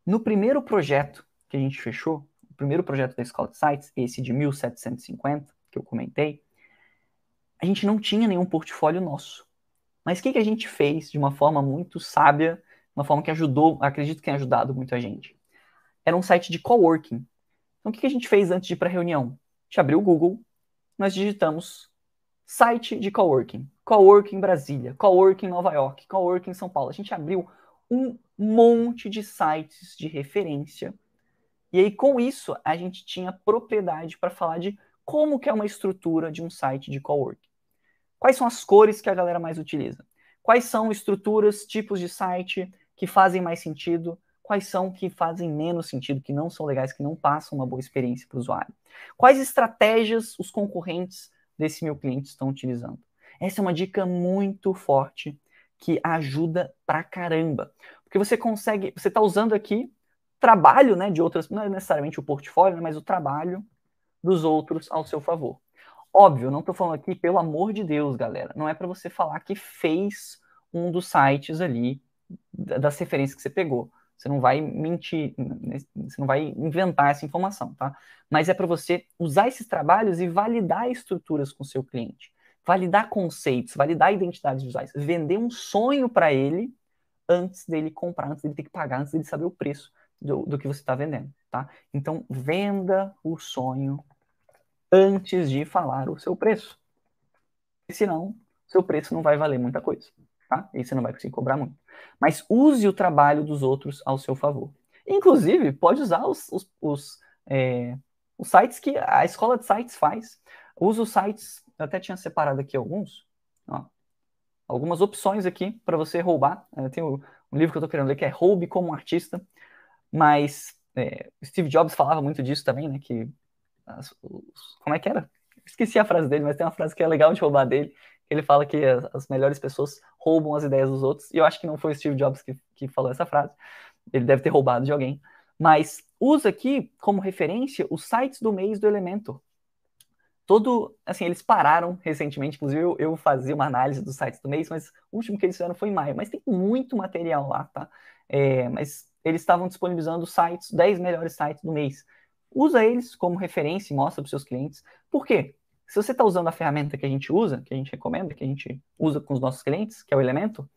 No primeiro projeto que a gente fechou, o primeiro projeto da Escola de Sites, esse de 1750, que eu comentei, a gente não tinha nenhum portfólio nosso. Mas o que, que a gente fez de uma forma muito sábia, uma forma que ajudou, acredito que tenha ajudado muito a gente? Era um site de coworking. Então, o que, que a gente fez antes de ir para a reunião? A gente abriu o Google, nós digitamos site de coworking, coworking Brasília, coworking Nova York, coworking São Paulo. A gente abriu um monte de sites de referência. E aí, com isso, a gente tinha propriedade para falar de como que é uma estrutura de um site de coworking. Quais são as cores que a galera mais utiliza? Quais são estruturas, tipos de site que fazem mais sentido? Quais são que fazem menos sentido, que não são legais, que não passam uma boa experiência para o usuário? Quais estratégias os concorrentes desse meu cliente estão utilizando? Essa é uma dica muito forte que ajuda pra caramba. Porque você consegue, você está usando aqui trabalho né, de outras, não é necessariamente o portfólio, né, mas o trabalho dos outros ao seu favor. Óbvio, não estou falando aqui, pelo amor de Deus, galera. Não é para você falar que fez um dos sites ali das referências que você pegou. Você não vai mentir, né, você não vai inventar essa informação, tá? Mas é para você usar esses trabalhos e validar estruturas com seu cliente, validar conceitos, validar identidades visuais, vender um sonho para ele antes dele comprar, antes dele ter que pagar, antes dele saber o preço do, do que você está vendendo, tá? Então, venda o sonho antes de falar o seu preço. Senão, seu preço não vai valer muita coisa, tá? E você não vai conseguir cobrar muito. Mas use o trabalho dos outros ao seu favor. Inclusive, pode usar os, os, os, é, os sites que a escola de sites faz. Usa os sites, eu até tinha separado aqui alguns, ó, algumas opções aqui para você roubar. Eu tenho um livro que eu estou querendo ler que é Roube como Artista, mas é, Steve Jobs falava muito disso também, né? Que as, os, como é que era? Esqueci a frase dele, mas tem uma frase que é legal de roubar dele. Ele fala que as, as melhores pessoas roubam as ideias dos outros. E eu acho que não foi o Steve Jobs que, que falou essa frase. Ele deve ter roubado de alguém. Mas usa aqui como referência os sites do mês do Elementor. todo, assim, eles pararam recentemente, inclusive eu, eu, fazia uma análise dos sites do mês, mas o último que eles fizeram foi em maio, mas tem muito material lá, tá? É, mas eles estavam disponibilizando sites, 10 melhores sites do mês. Usa eles como referência e mostra para os seus clientes. Por quê? Se você está usando a ferramenta que a gente usa, que a gente recomenda, que a gente usa com os nossos clientes, que é o Elemento,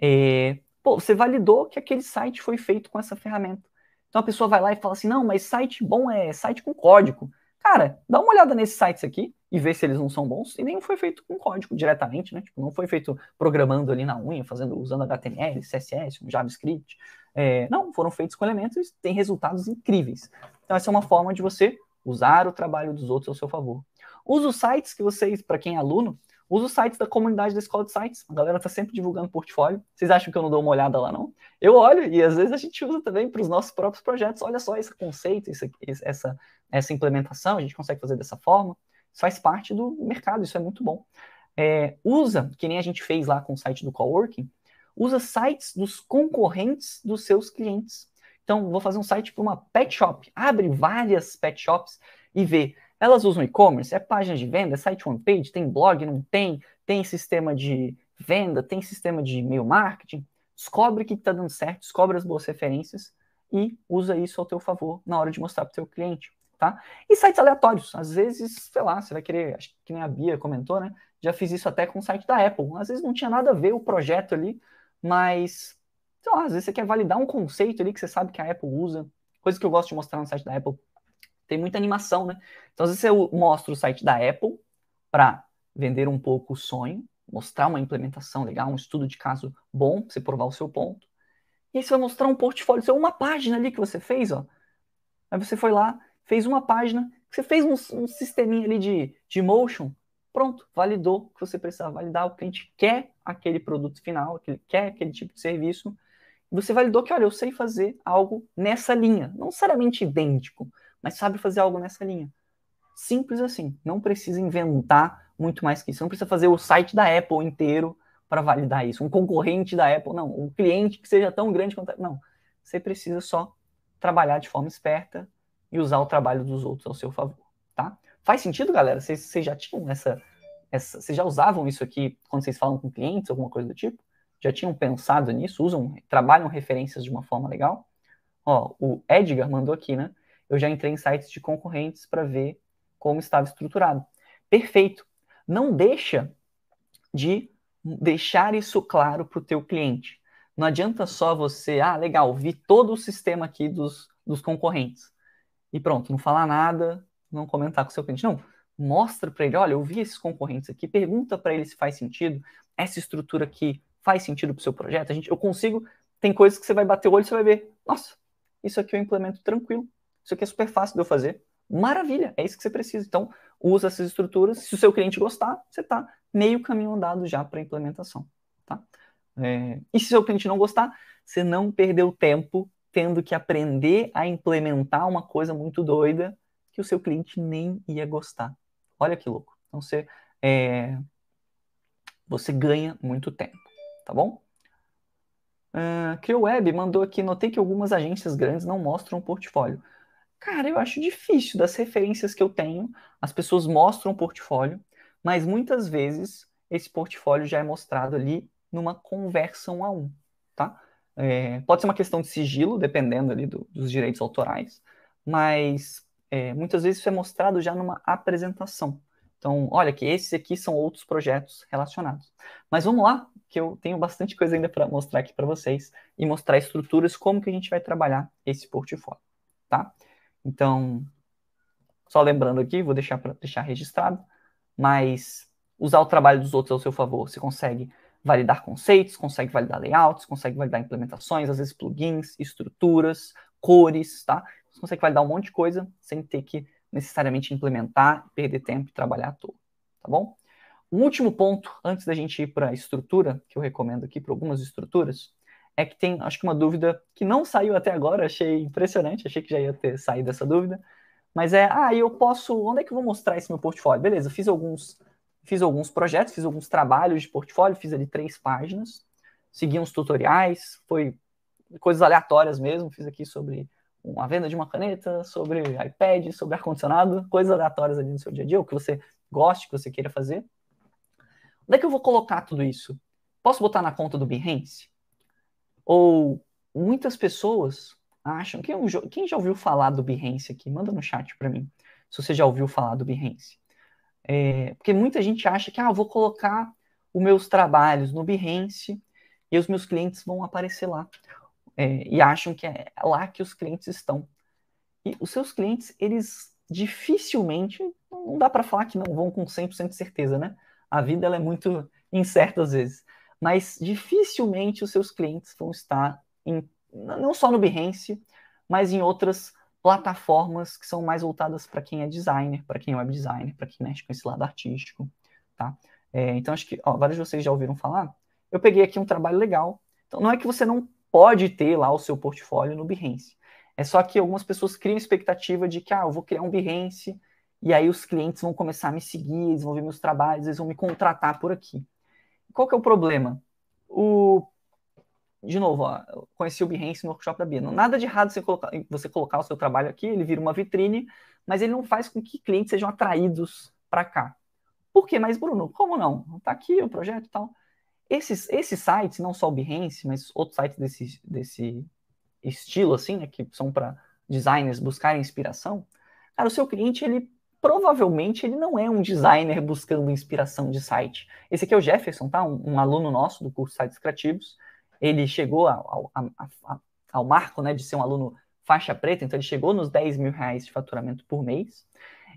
é, pô, você validou que aquele site foi feito com essa ferramenta. Então a pessoa vai lá e fala assim: não, mas site bom é site com código. Cara, dá uma olhada nesses sites aqui e vê se eles não são bons. E nenhum foi feito com código diretamente, né? Tipo, não foi feito programando ali na unha, fazendo, usando HTML, CSS, JavaScript. É, não, foram feitos com elementos e têm resultados incríveis. Então, essa é uma forma de você usar o trabalho dos outros ao seu favor. Usa os sites que vocês, para quem é aluno, usa os sites da comunidade da Escola de Sites. A galera está sempre divulgando portfólio. Vocês acham que eu não dou uma olhada lá, não? Eu olho e às vezes a gente usa também para os nossos próprios projetos. Olha só esse conceito, esse, essa, essa implementação, a gente consegue fazer dessa forma. Isso faz parte do mercado, isso é muito bom. É, usa, que nem a gente fez lá com o site do Coworking, usa sites dos concorrentes dos seus clientes. Então, vou fazer um site para uma pet shop. Abre várias pet shops e vê elas usam e-commerce? É página de venda? É site one page? Tem blog? Não tem? Tem sistema de venda? Tem sistema de e-mail marketing? Descobre o que está dando certo, descobre as boas referências e usa isso ao teu favor na hora de mostrar para o teu cliente, tá? E sites aleatórios, às vezes, sei lá, você vai querer, acho que nem a Bia comentou, né? Já fiz isso até com o site da Apple. Às vezes não tinha nada a ver o projeto ali, mas, lá, às vezes você quer validar um conceito ali que você sabe que a Apple usa. Coisa que eu gosto de mostrar no site da Apple tem muita animação, né? Então, às vezes eu mostro o site da Apple para vender um pouco o sonho, mostrar uma implementação legal, um estudo de caso bom, você provar o seu ponto. E aí você vai mostrar um portfólio, seu, uma página ali que você fez, ó. Aí você foi lá, fez uma página, você fez um, um sisteminha ali de, de motion, pronto, validou o que você precisava validar, o cliente quer aquele produto final, ele quer aquele tipo de serviço, você validou que, olha, eu sei fazer algo nessa linha, não necessariamente idêntico, mas sabe fazer algo nessa linha. Simples assim. Não precisa inventar muito mais que isso. Não precisa fazer o site da Apple inteiro para validar isso. Um concorrente da Apple, não. Um cliente que seja tão grande quanto. Não. Você precisa só trabalhar de forma esperta e usar o trabalho dos outros ao seu favor. Tá? Faz sentido, galera? Vocês, já tinham essa. Vocês já usavam isso aqui quando vocês falam com clientes, alguma coisa do tipo? Já tinham pensado nisso? Usam, trabalham referências de uma forma legal? Ó, o Edgar mandou aqui, né? eu já entrei em sites de concorrentes para ver como estava estruturado. Perfeito. Não deixa de deixar isso claro para o teu cliente. Não adianta só você, ah, legal, vi todo o sistema aqui dos, dos concorrentes. E pronto, não falar nada, não comentar com o seu cliente. Não, mostra para ele, olha, eu vi esses concorrentes aqui, pergunta para ele se faz sentido, essa estrutura aqui faz sentido para o seu projeto. A gente, eu consigo, tem coisas que você vai bater o olho e você vai ver, nossa, isso aqui eu implemento tranquilo, isso aqui é super fácil de eu fazer. Maravilha, é isso que você precisa. Então, usa essas estruturas. Se o seu cliente gostar, você está meio caminho andado já para a implementação. Tá? É... E se o seu cliente não gostar, você não perdeu tempo tendo que aprender a implementar uma coisa muito doida que o seu cliente nem ia gostar. Olha que louco. Então, você, é... você ganha muito tempo, tá bom? Uh, mandou aqui, notei que algumas agências grandes não mostram o portfólio. Cara, eu acho difícil. Das referências que eu tenho, as pessoas mostram o portfólio, mas muitas vezes esse portfólio já é mostrado ali numa conversa um a um, tá? É, pode ser uma questão de sigilo, dependendo ali do, dos direitos autorais, mas é, muitas vezes isso é mostrado já numa apresentação. Então, olha que esses aqui são outros projetos relacionados. Mas vamos lá, que eu tenho bastante coisa ainda para mostrar aqui para vocês e mostrar estruturas, como que a gente vai trabalhar esse portfólio, tá? Então, só lembrando aqui, vou deixar para deixar registrado, mas usar o trabalho dos outros ao seu favor. Você consegue validar conceitos, consegue validar layouts, consegue validar implementações, às vezes plugins, estruturas, cores, tá? Você consegue validar um monte de coisa sem ter que necessariamente implementar, perder tempo e trabalhar à toa, tá bom? Um último ponto, antes da gente ir para a estrutura, que eu recomendo aqui para algumas estruturas, é que tem, acho que uma dúvida que não saiu até agora, achei impressionante, achei que já ia ter saído essa dúvida, mas é, ah, eu posso, onde é que eu vou mostrar esse meu portfólio? Beleza, fiz alguns, fiz alguns projetos, fiz alguns trabalhos de portfólio, fiz ali três páginas, segui uns tutoriais, foi coisas aleatórias mesmo, fiz aqui sobre uma venda de uma caneta, sobre iPad, sobre ar-condicionado, coisas aleatórias ali no seu dia a dia, o que você goste, que você queira fazer. Onde é que eu vou colocar tudo isso? Posso botar na conta do Behance? Ou muitas pessoas acham. Quem, quem já ouviu falar do Behance aqui? Manda no chat para mim. Se você já ouviu falar do Behance. É, porque muita gente acha que ah, vou colocar os meus trabalhos no Behance e os meus clientes vão aparecer lá. É, e acham que é lá que os clientes estão. E os seus clientes, eles dificilmente, não dá para falar que não vão com 100% de certeza, né? A vida ela é muito incerta às vezes. Mas dificilmente os seus clientes vão estar em, não só no Behance, mas em outras plataformas que são mais voltadas para quem é designer, para quem é web designer, para quem mexe com esse lado artístico, tá? É, então acho que ó, vários de vocês já ouviram falar. Eu peguei aqui um trabalho legal. Então não é que você não pode ter lá o seu portfólio no Behance. É só que algumas pessoas criam expectativa de que ah, eu vou criar um Behance e aí os clientes vão começar a me seguir, eles vão ver meus trabalhos, eles vão me contratar por aqui. Qual que é o problema? O de novo, ó, conheci o Behance no workshop da Bia. Nada de errado você colocar, você colocar o seu trabalho aqui, ele vira uma vitrine, mas ele não faz com que clientes sejam atraídos para cá. Por quê? Mas, Bruno, como não? Está aqui o projeto e tal. Esses, esses sites, não só o Behance, mas outros sites desse, desse estilo, assim, né, que são para designers buscarem inspiração, cara, o seu cliente, ele provavelmente ele não é um designer buscando inspiração de site. Esse aqui é o Jefferson, tá? Um, um aluno nosso do curso Sites Criativos. Ele chegou ao, ao, ao, ao marco né, de ser um aluno faixa preta, então ele chegou nos 10 mil reais de faturamento por mês.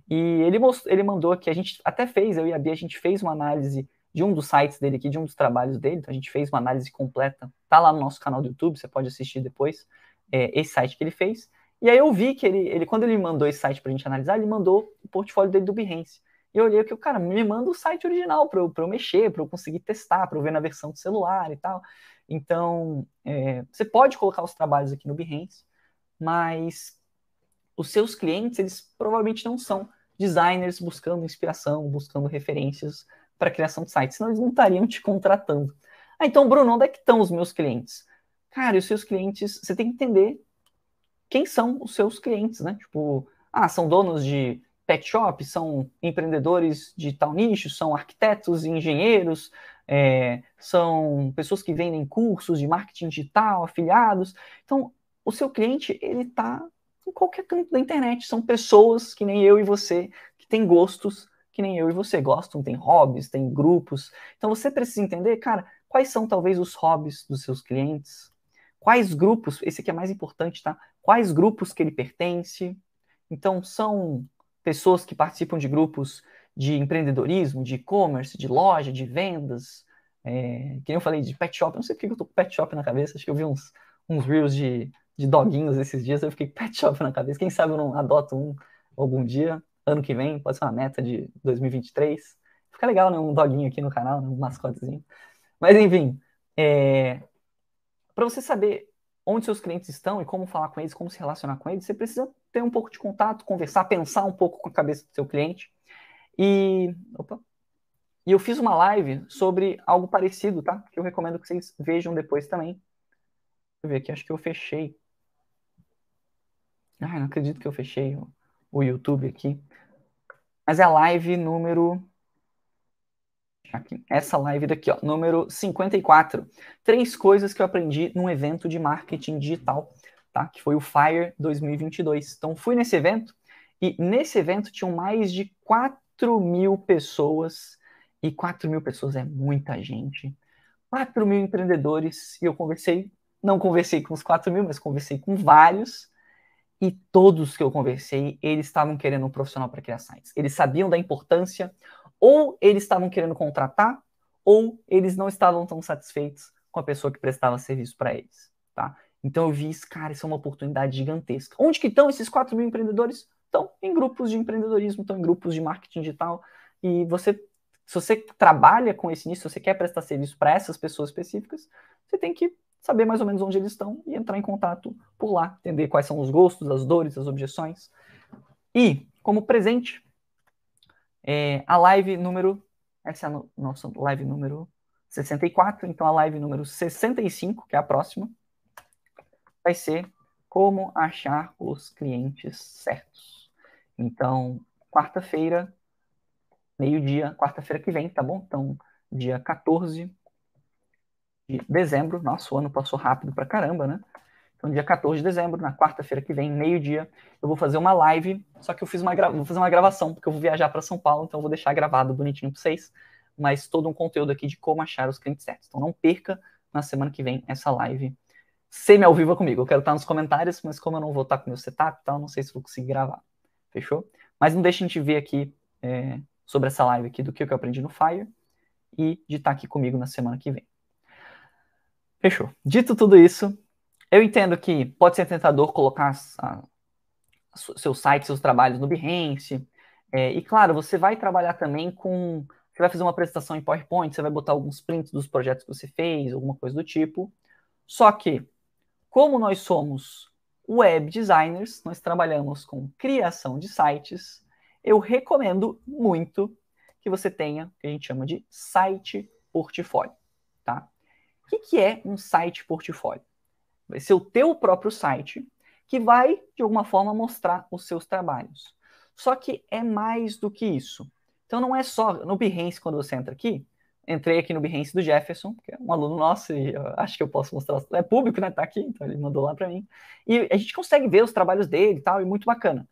E ele, mostrou, ele mandou que a gente até fez, eu e a Bia, a gente fez uma análise de um dos sites dele aqui, de um dos trabalhos dele, então a gente fez uma análise completa, tá lá no nosso canal do YouTube, você pode assistir depois, é, esse site que ele fez. E aí eu vi que ele, ele quando ele mandou esse site para a gente analisar, ele mandou o portfólio dele do Behance. E eu olhei que o cara me manda o site original para eu, eu mexer, para eu conseguir testar, para eu ver na versão do celular e tal. Então, é, você pode colocar os trabalhos aqui no Behance, mas os seus clientes, eles provavelmente não são designers buscando inspiração, buscando referências para criação de sites, senão eles não estariam te contratando. Ah, então, Bruno, onde é que estão os meus clientes? Cara, e os seus clientes, você tem que entender quem são os seus clientes, né? Tipo, ah, são donos de pet shop, são empreendedores de tal nicho, são arquitetos, engenheiros, é, são pessoas que vendem cursos de marketing digital, afiliados. Então, o seu cliente, ele está em qualquer canto da internet. São pessoas que nem eu e você, que têm gostos que nem eu e você gostam, tem hobbies, tem grupos. Então, você precisa entender, cara, quais são talvez os hobbies dos seus clientes, quais grupos, esse aqui é mais importante, tá? Quais grupos que ele pertence. Então, são pessoas que participam de grupos de empreendedorismo, de e-commerce, de loja, de vendas. É, que eu falei de pet shop, não sei porque eu tô com pet shop na cabeça, acho que eu vi uns, uns reels de, de doguinhos esses dias, eu fiquei pet shop na cabeça. Quem sabe eu não adoto um algum dia, ano que vem, pode ser uma meta de 2023. Fica legal, né? Um doguinho aqui no canal, né, um mascotezinho. Mas enfim, é, para você saber onde seus clientes estão e como falar com eles, como se relacionar com eles, você precisa ter um pouco de contato, conversar, pensar um pouco com a cabeça do seu cliente. E, opa, e eu fiz uma live sobre algo parecido, tá? Que eu recomendo que vocês vejam depois também. Deixa eu ver aqui, acho que eu fechei. Ah, não acredito que eu fechei o, o YouTube aqui. Mas é a live número aqui, essa live daqui, ó, número 54. Três coisas que eu aprendi num evento de marketing digital, tá? Que foi o Fire 2022. Então, fui nesse evento e nesse evento tinham mais de 4 mil pessoas e 4 mil pessoas é muita gente. 4 mil empreendedores e eu conversei, não conversei com os 4 mil, mas conversei com vários e todos que eu conversei, eles estavam querendo um profissional para criar sites. Eles sabiam da importância, ou eles estavam querendo contratar, ou eles não estavam tão satisfeitos com a pessoa que prestava serviço para eles, tá? Então eu vi isso, cara, isso é uma oportunidade gigantesca. Onde que estão esses 4 mil empreendedores? Estão em grupos de empreendedorismo, estão em grupos de marketing digital. E você, se você trabalha com esse nicho, se você quer prestar serviço para essas pessoas específicas, você tem que saber mais ou menos onde eles estão e entrar em contato por lá, entender quais são os gostos, as dores, as objeções. E, como presente, é, a live número. Essa é a no, nossa live número 64. Então, a live número 65, que é a próxima, vai ser como achar os clientes certos. Então, quarta-feira, meio-dia, quarta-feira que vem, tá bom? Então, dia 14 de dezembro. Nossa, o ano passou rápido pra caramba, né? Então, dia 14 de dezembro, na quarta-feira que vem, meio-dia, eu vou fazer uma live, só que eu fiz uma vou fazer uma gravação, porque eu vou viajar para São Paulo, então eu vou deixar gravado bonitinho para vocês, mas todo um conteúdo aqui de como achar os clientes certos. Então não perca na semana que vem essa live semi ao vivo comigo. Eu quero estar nos comentários, mas como eu não vou estar com meu setup e tal, não sei se vou conseguir gravar. Fechou? Mas não deixem de ver aqui é, sobre essa live aqui do que eu aprendi no Fire e de estar aqui comigo na semana que vem. Fechou. Dito tudo isso, eu entendo que pode ser tentador colocar a, seu site, seus trabalhos no Behance. É, e claro, você vai trabalhar também com. Você vai fazer uma apresentação em PowerPoint, você vai botar alguns prints dos projetos que você fez, alguma coisa do tipo. Só que como nós somos web designers, nós trabalhamos com criação de sites, eu recomendo muito que você tenha o que a gente chama de site portfólio? O que, que é um site portfólio? Vai ser o teu próprio site que vai, de alguma forma, mostrar os seus trabalhos. Só que é mais do que isso. Então não é só no Behance, quando você entra aqui, entrei aqui no Behance do Jefferson, que é um aluno nosso, e acho que eu posso mostrar. É público, né? Tá aqui, então ele mandou lá para mim. E a gente consegue ver os trabalhos dele e tal, e muito bacana.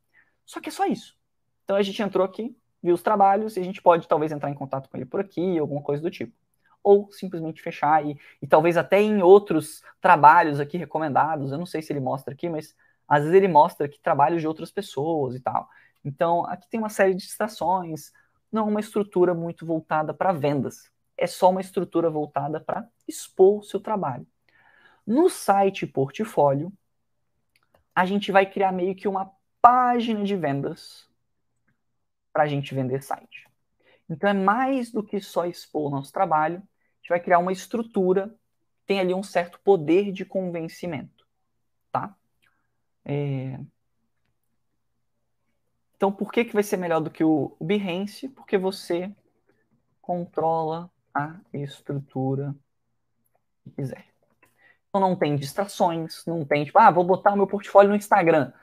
Só que é só isso. Então a gente entrou aqui, viu os trabalhos, e a gente pode talvez entrar em contato com ele por aqui, alguma coisa do tipo. Ou simplesmente fechar e, e talvez até em outros trabalhos aqui recomendados. Eu não sei se ele mostra aqui, mas às vezes ele mostra aqui trabalhos de outras pessoas e tal. Então, aqui tem uma série de distrações, não uma estrutura muito voltada para vendas é só uma estrutura voltada para expor o seu trabalho. No site portfólio, a gente vai criar meio que uma página de vendas para a gente vender site. Então é mais do que só expor o nosso trabalho, gente vai criar uma estrutura, tem ali um certo poder de convencimento, tá? É... Então por que, que vai ser melhor do que o Behance? Porque você controla a estrutura que quiser. Então não tem distrações, não tem tipo, ah, vou botar o meu portfólio no Instagram.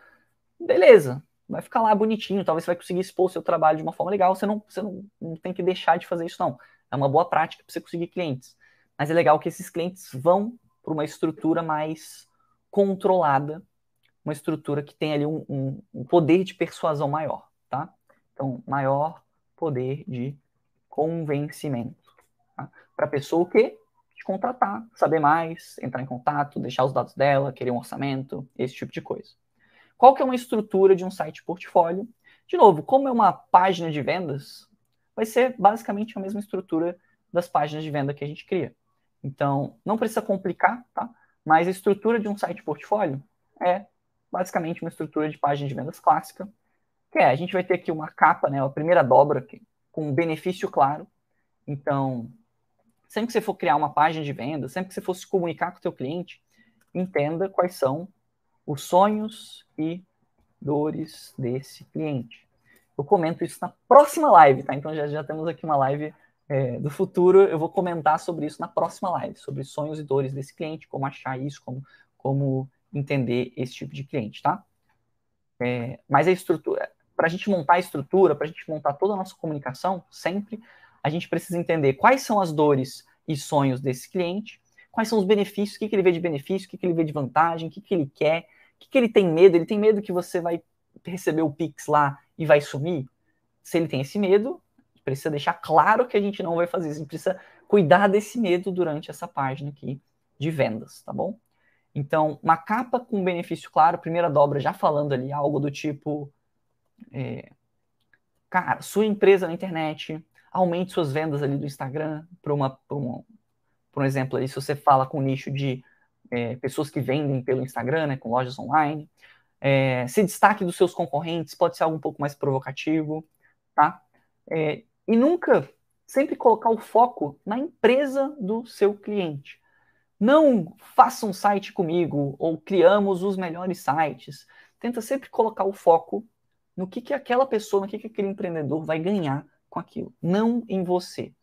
Beleza, vai ficar lá bonitinho, talvez você vai conseguir expor o seu trabalho de uma forma legal, você não, você não, não tem que deixar de fazer isso não. É uma boa prática para você conseguir clientes. Mas é legal que esses clientes vão para uma estrutura mais controlada, uma estrutura que tem ali um, um, um poder de persuasão maior, tá? Então, maior poder de convencimento. Tá? Para a pessoa o quê? Te contratar, saber mais, entrar em contato, deixar os dados dela, querer um orçamento, esse tipo de coisa. Qual que é uma estrutura de um site portfólio? De novo, como é uma página de vendas, vai ser basicamente a mesma estrutura das páginas de venda que a gente cria. Então, não precisa complicar, tá? Mas a estrutura de um site portfólio é basicamente uma estrutura de página de vendas clássica, que é, a gente vai ter aqui uma capa, né, a primeira dobra, aqui, com um benefício claro. Então, sempre que você for criar uma página de venda, sempre que você for se comunicar com o teu cliente, entenda quais são os sonhos e dores desse cliente. Eu comento isso na próxima live, tá? Então já, já temos aqui uma live é, do futuro. Eu vou comentar sobre isso na próxima live, sobre sonhos e dores desse cliente, como achar isso, como, como entender esse tipo de cliente, tá? É, mas a estrutura, para a gente montar a estrutura, para a gente montar toda a nossa comunicação, sempre a gente precisa entender quais são as dores e sonhos desse cliente, quais são os benefícios, o que, que ele vê de benefício, o que, que ele vê de vantagem, o que, que ele quer, o que, que ele tem medo. Ele tem medo que você vai receber o Pix lá e vai sumir? Se ele tem esse medo, precisa deixar claro que a gente não vai fazer isso. A gente precisa cuidar desse medo durante essa página aqui de vendas, tá bom? Então, uma capa com benefício claro, primeira dobra já falando ali algo do tipo, é, cara, sua empresa na internet aumente suas vendas ali do Instagram para uma, uma, por um exemplo, ali, se você fala com o nicho de é, pessoas que vendem pelo Instagram, né, com lojas online, é, se destaque dos seus concorrentes, pode ser algo um pouco mais provocativo, tá? É, e nunca, sempre colocar o foco na empresa do seu cliente. Não faça um site comigo ou criamos os melhores sites. Tenta sempre colocar o foco no que, que aquela pessoa, no que, que aquele empreendedor vai ganhar com aquilo, não em você,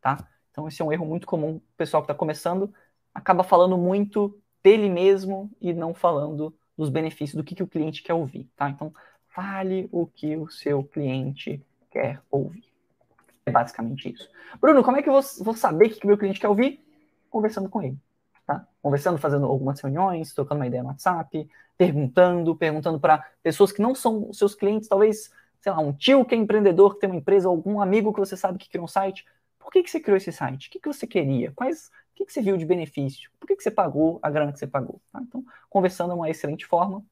tá? Então esse é um erro muito comum, o pessoal que está começando acaba falando muito dele mesmo e não falando dos benefícios, do que, que o cliente quer ouvir, tá? Então, fale o que o seu cliente quer ouvir. É basicamente isso. Bruno, como é que eu vou, vou saber o que o meu cliente quer ouvir? Conversando com ele. Tá? Conversando, fazendo algumas reuniões, trocando uma ideia no WhatsApp, perguntando, perguntando para pessoas que não são seus clientes, talvez, sei lá, um tio que é empreendedor, que tem uma empresa, algum amigo que você sabe que criou um site. Por que, que você criou esse site? O que, que você queria? Quais, o que, que você viu de benefício? Por que, que você pagou a grana que você pagou? Tá? Então, conversando é uma excelente forma.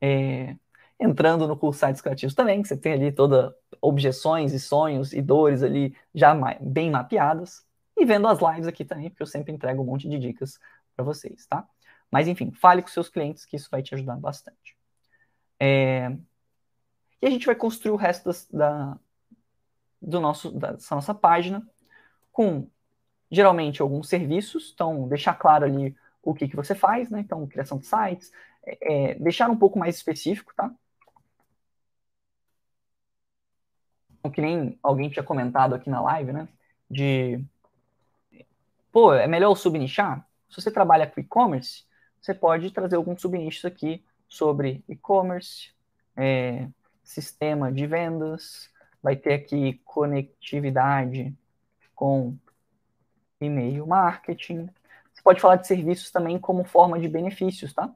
É, entrando no curso Sites Criativos também, que você tem ali toda objeções e sonhos e dores ali já bem mapeadas. E vendo as lives aqui também, porque eu sempre entrego um monte de dicas para vocês, tá? Mas enfim, fale com seus clientes que isso vai te ajudar bastante. É... E a gente vai construir o resto das, da, do nosso, dessa nossa página com geralmente alguns serviços, então deixar claro ali o que, que você faz, né? Então, criação de sites, é, é deixar um pouco mais específico, tá? que nem alguém tinha comentado aqui na live, né? De, pô, é melhor subnichar? Se você trabalha com e-commerce, você pode trazer alguns subnichos aqui sobre e-commerce, é, sistema de vendas, vai ter aqui conectividade com e-mail marketing. Você pode falar de serviços também como forma de benefícios, tá?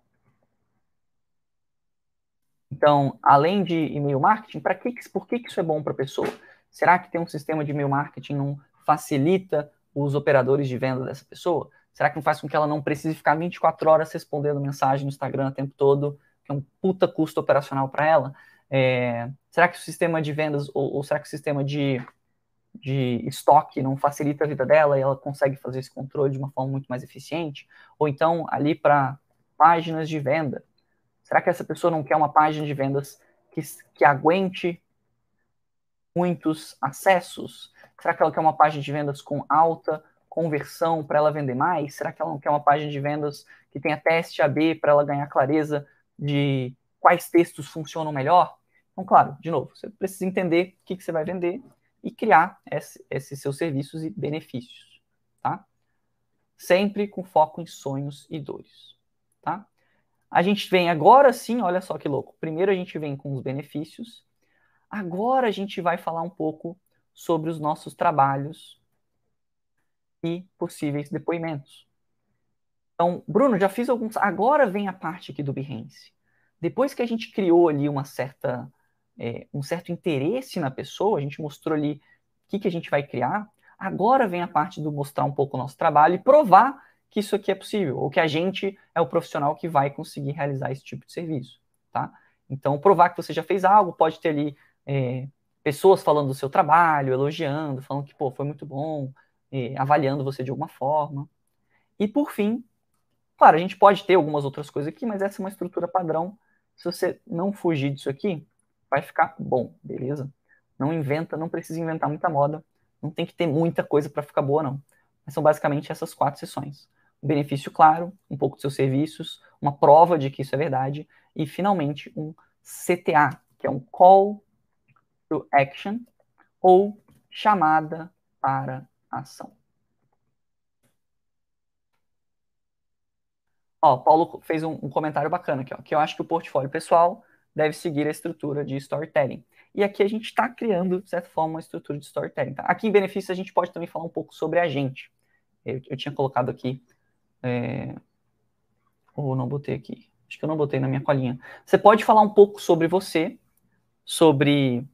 Então, além de e-mail marketing, para que, por que, que isso é bom para a pessoa? Será que ter um sistema de e-mail marketing não facilita os operadores de venda dessa pessoa? Será que não faz com que ela não precise ficar 24 horas respondendo mensagem no Instagram o tempo todo, que é um puta custo operacional para ela? É, será que o sistema de vendas, ou, ou será que o sistema de, de estoque não facilita a vida dela e ela consegue fazer esse controle de uma forma muito mais eficiente? Ou então, ali para páginas de venda, Será que essa pessoa não quer uma página de vendas que, que aguente muitos acessos? Será que ela quer uma página de vendas com alta conversão para ela vender mais? Será que ela não quer uma página de vendas que tenha teste AB para ela ganhar clareza de quais textos funcionam melhor? Então, claro, de novo, você precisa entender o que, que você vai vender e criar esse, esses seus serviços e benefícios, tá? Sempre com foco em sonhos e dores, tá? A gente vem agora sim, olha só que louco. Primeiro a gente vem com os benefícios. Agora a gente vai falar um pouco sobre os nossos trabalhos e possíveis depoimentos. Então, Bruno, já fiz alguns. Agora vem a parte aqui do Behance. Depois que a gente criou ali uma certa, é, um certo interesse na pessoa, a gente mostrou ali o que, que a gente vai criar. Agora vem a parte do mostrar um pouco o nosso trabalho e provar que isso aqui é possível, ou que a gente é o profissional que vai conseguir realizar esse tipo de serviço, tá? Então, provar que você já fez algo, pode ter ali é, pessoas falando do seu trabalho, elogiando, falando que, pô, foi muito bom, é, avaliando você de alguma forma. E, por fim, claro, a gente pode ter algumas outras coisas aqui, mas essa é uma estrutura padrão. Se você não fugir disso aqui, vai ficar bom, beleza? Não inventa, não precisa inventar muita moda, não tem que ter muita coisa para ficar boa, não. Mas são basicamente essas quatro sessões um benefício claro, um pouco dos seus serviços, uma prova de que isso é verdade, e finalmente um CTA, que é um Call to Action, ou chamada para ação. Ó, Paulo fez um, um comentário bacana aqui, ó, que eu acho que o portfólio pessoal deve seguir a estrutura de storytelling. E aqui a gente está criando, de certa forma, uma estrutura de storytelling. Tá? Aqui em benefícios a gente pode também falar um pouco sobre a gente. Eu, eu tinha colocado aqui é... Ou não botei aqui. Acho que eu não botei na minha colinha. Você pode falar um pouco sobre você, sobre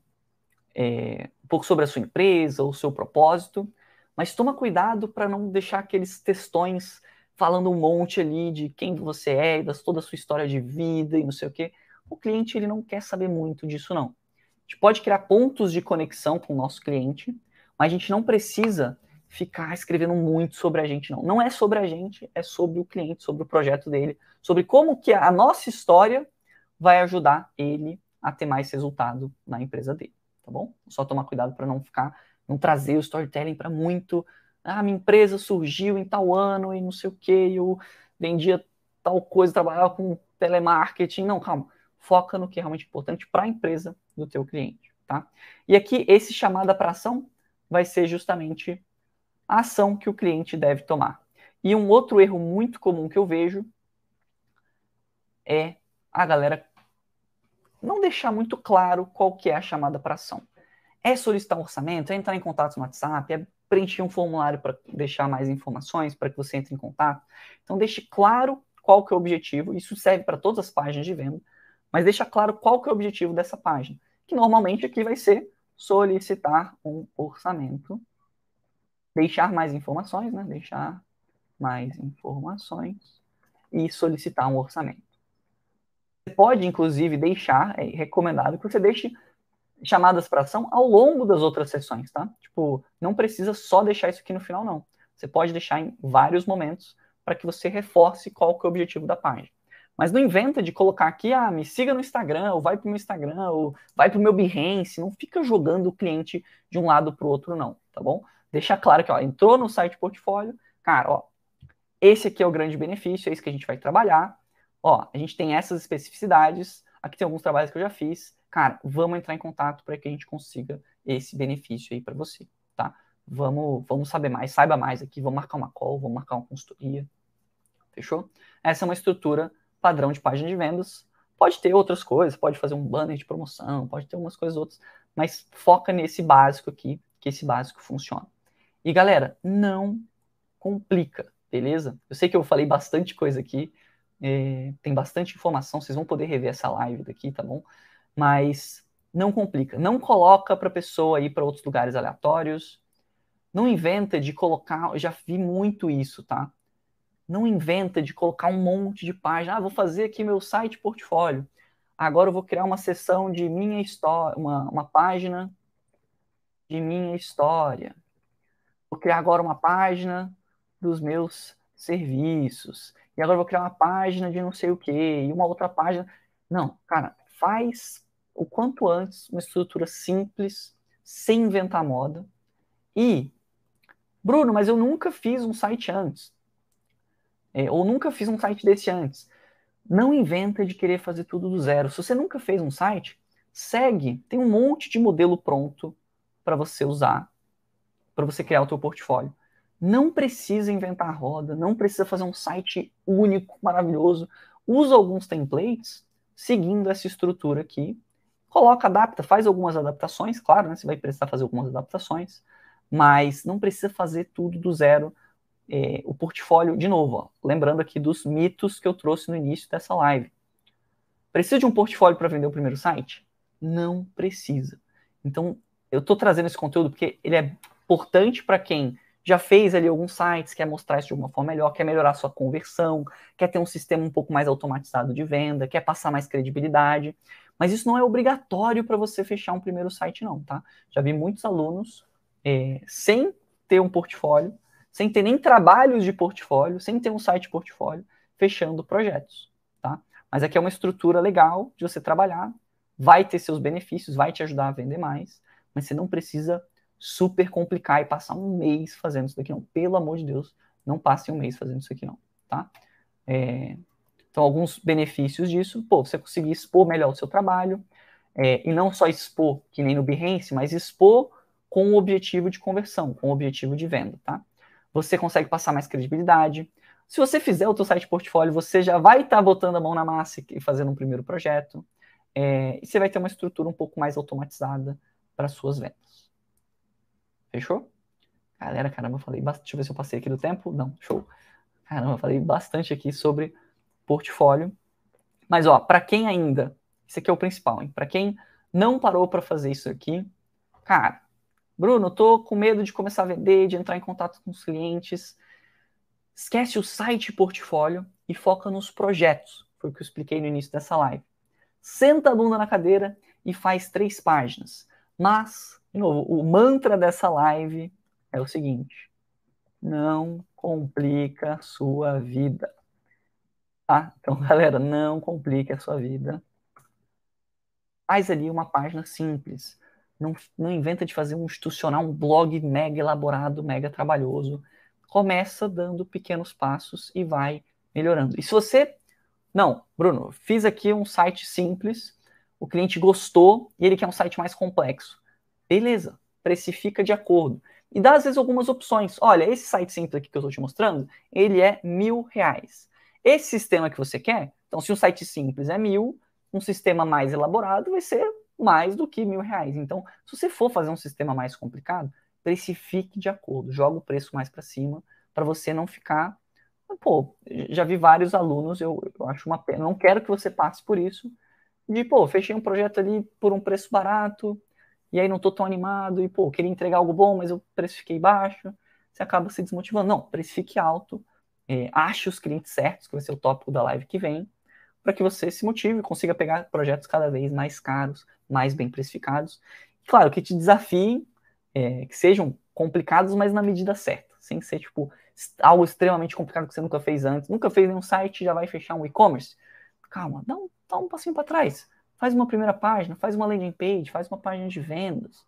é, um pouco sobre a sua empresa, o seu propósito, mas toma cuidado para não deixar aqueles textões falando um monte ali de quem você é, das toda a sua história de vida e não sei o quê. O cliente ele não quer saber muito disso não. A gente pode criar pontos de conexão com o nosso cliente, mas a gente não precisa ficar escrevendo muito sobre a gente, não. Não é sobre a gente, é sobre o cliente, sobre o projeto dele, sobre como que a nossa história vai ajudar ele a ter mais resultado na empresa dele, tá bom? Só tomar cuidado para não ficar, não trazer o storytelling para muito. Ah, minha empresa surgiu em tal ano e não sei o que, eu vendia tal coisa, trabalhava com telemarketing. Não, calma. Foca no que é realmente importante para a empresa do teu cliente, tá? E aqui, esse chamada para ação vai ser justamente a ação que o cliente deve tomar. E um outro erro muito comum que eu vejo é a galera não deixar muito claro qual que é a chamada para ação. É solicitar um orçamento, é entrar em contato no WhatsApp, é preencher um formulário para deixar mais informações para que você entre em contato. Então deixe claro qual que é o objetivo, isso serve para todas as páginas de venda, mas deixa claro qual que é o objetivo dessa página, que normalmente aqui vai ser solicitar um orçamento, deixar mais informações, né? Deixar mais informações e solicitar um orçamento. Você pode, inclusive, deixar, é recomendado que você deixe chamadas para ação ao longo das outras sessões, tá? Tipo, não precisa só deixar isso aqui no final, não. Você pode deixar em vários momentos para que você reforce qual que é o objetivo da página. Mas não inventa de colocar aqui, ah, me siga no Instagram, ou vai para o meu Instagram, ou vai para o meu Behance. Não fica jogando o cliente de um lado para o outro, não, tá bom? Deixa claro que, ó, entrou no site portfólio, cara, ó, esse aqui é o grande benefício, é isso que a gente vai trabalhar. Ó, a gente tem essas especificidades, aqui tem alguns trabalhos que eu já fiz. Cara, vamos entrar em contato para que a gente consiga esse benefício aí para você, tá? Vamos, vamos saber mais, saiba mais aqui, vamos marcar uma call, vamos marcar uma consultoria. Fechou? Essa é uma estrutura padrão de página de vendas. Pode ter outras coisas, pode fazer um banner de promoção, pode ter umas coisas outras, mas foca nesse básico aqui, que esse básico funciona. E galera, não complica, beleza? Eu sei que eu falei bastante coisa aqui, é, tem bastante informação, vocês vão poder rever essa live daqui, tá bom? Mas não complica, não coloca para pessoa ir para outros lugares aleatórios, não inventa de colocar, eu já vi muito isso, tá? Não inventa de colocar um monte de página. Ah, vou fazer aqui meu site portfólio. Agora eu vou criar uma seção de minha história, uma, uma página de minha história. Vou criar agora uma página dos meus serviços. E agora vou criar uma página de não sei o que e uma outra página. Não, cara, faz o quanto antes uma estrutura simples, sem inventar moda. E, Bruno, mas eu nunca fiz um site antes é, ou nunca fiz um site desse antes. Não inventa de querer fazer tudo do zero. Se você nunca fez um site, segue. Tem um monte de modelo pronto para você usar, para você criar o teu portfólio. Não precisa inventar a roda, não precisa fazer um site único, maravilhoso. Usa alguns templates seguindo essa estrutura aqui. Coloca, adapta, faz algumas adaptações, claro, né? Você vai precisar fazer algumas adaptações, mas não precisa fazer tudo do zero é, o portfólio, de novo, ó, lembrando aqui dos mitos que eu trouxe no início dessa live. Precisa de um portfólio para vender o primeiro site? Não precisa. Então, eu estou trazendo esse conteúdo porque ele é importante para quem já fez ali alguns sites, quer mostrar isso de uma forma melhor, quer melhorar sua conversão, quer ter um sistema um pouco mais automatizado de venda, quer passar mais credibilidade. Mas isso não é obrigatório para você fechar um primeiro site, não, tá? Já vi muitos alunos é, sem ter um portfólio sem ter nem trabalhos de portfólio, sem ter um site portfólio, fechando projetos, tá? Mas aqui é uma estrutura legal de você trabalhar, vai ter seus benefícios, vai te ajudar a vender mais, mas você não precisa super complicar e passar um mês fazendo isso daqui não. Pelo amor de Deus, não passe um mês fazendo isso aqui não, tá? É... Então, alguns benefícios disso, pô, você conseguir expor melhor o seu trabalho, é, e não só expor, que nem no Behance, mas expor com o objetivo de conversão, com o objetivo de venda, tá? Você consegue passar mais credibilidade. Se você fizer o seu site portfólio, você já vai estar tá botando a mão na massa e fazendo um primeiro projeto. É, e você vai ter uma estrutura um pouco mais automatizada para suas vendas. Fechou? Galera, caramba, eu falei bastante. Deixa eu ver se eu passei aqui do tempo. Não, show. Caramba, eu falei bastante aqui sobre portfólio. Mas, ó, para quem ainda, isso aqui é o principal, hein? Para quem não parou para fazer isso aqui, cara, Bruno, estou com medo de começar a vender, de entrar em contato com os clientes. Esquece o site portfólio e foca nos projetos. Foi o que eu expliquei no início dessa live. Senta a bunda na cadeira e faz três páginas. Mas, de novo, o mantra dessa live é o seguinte: não complica a sua vida. Tá? Então, galera, não complique a sua vida. Faz ali uma página simples não, não inventa de fazer um institucional, um blog mega elaborado, mega trabalhoso. Começa dando pequenos passos e vai melhorando. E se você. Não, Bruno, fiz aqui um site simples, o cliente gostou e ele quer um site mais complexo. Beleza, precifica de acordo. E dá às vezes algumas opções. Olha, esse site simples aqui que eu estou te mostrando, ele é mil reais. Esse sistema que você quer Então, se um site simples é mil, um sistema mais elaborado vai ser mais do que mil reais. Então, se você for fazer um sistema mais complicado, precifique de acordo, joga o preço mais para cima, para você não ficar. Pô, já vi vários alunos, eu, eu acho uma pena, não quero que você passe por isso, de, pô, fechei um projeto ali por um preço barato, e aí não tô tão animado, e, pô, queria entregar algo bom, mas eu precifiquei baixo, você acaba se desmotivando. Não, precifique alto, é, ache os clientes certos, que vai ser o tópico da live que vem, para que você se motive consiga pegar projetos cada vez mais caros, mais bem precificados. Claro, que te desafiem, é, que sejam complicados, mas na medida certa, sem ser tipo algo extremamente complicado que você nunca fez antes, nunca fez nenhum site já vai fechar um e-commerce. Calma, dá um, dá um passinho para trás. Faz uma primeira página, faz uma landing page, faz uma página de vendas.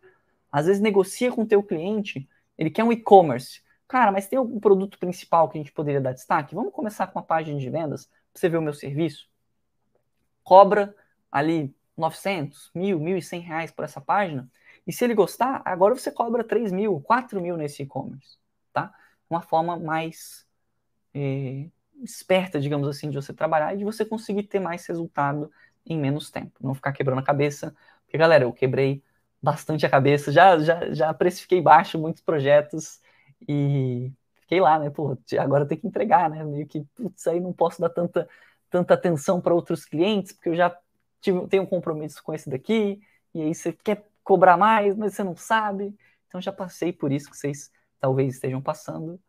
Às vezes negocia com o teu cliente, ele quer um e-commerce. Cara, mas tem algum produto principal que a gente poderia dar destaque? Vamos começar com uma página de vendas para você ver o meu serviço? Cobra ali 900, mil, 1.100 reais por essa página. E se ele gostar, agora você cobra 3 mil, 4 mil nesse e-commerce, tá? Uma forma mais é, esperta, digamos assim, de você trabalhar e de você conseguir ter mais resultado em menos tempo. Não ficar quebrando a cabeça. Porque, galera, eu quebrei bastante a cabeça, já, já, já precifiquei baixo muitos projetos e fiquei lá, né? Pô, agora tem que entregar, né? Meio que, putz, aí não posso dar tanta, tanta atenção para outros clientes, porque eu já tive, tenho um compromisso com esse daqui, e aí você quer cobrar mais, mas você não sabe. Então já passei por isso que vocês talvez estejam passando,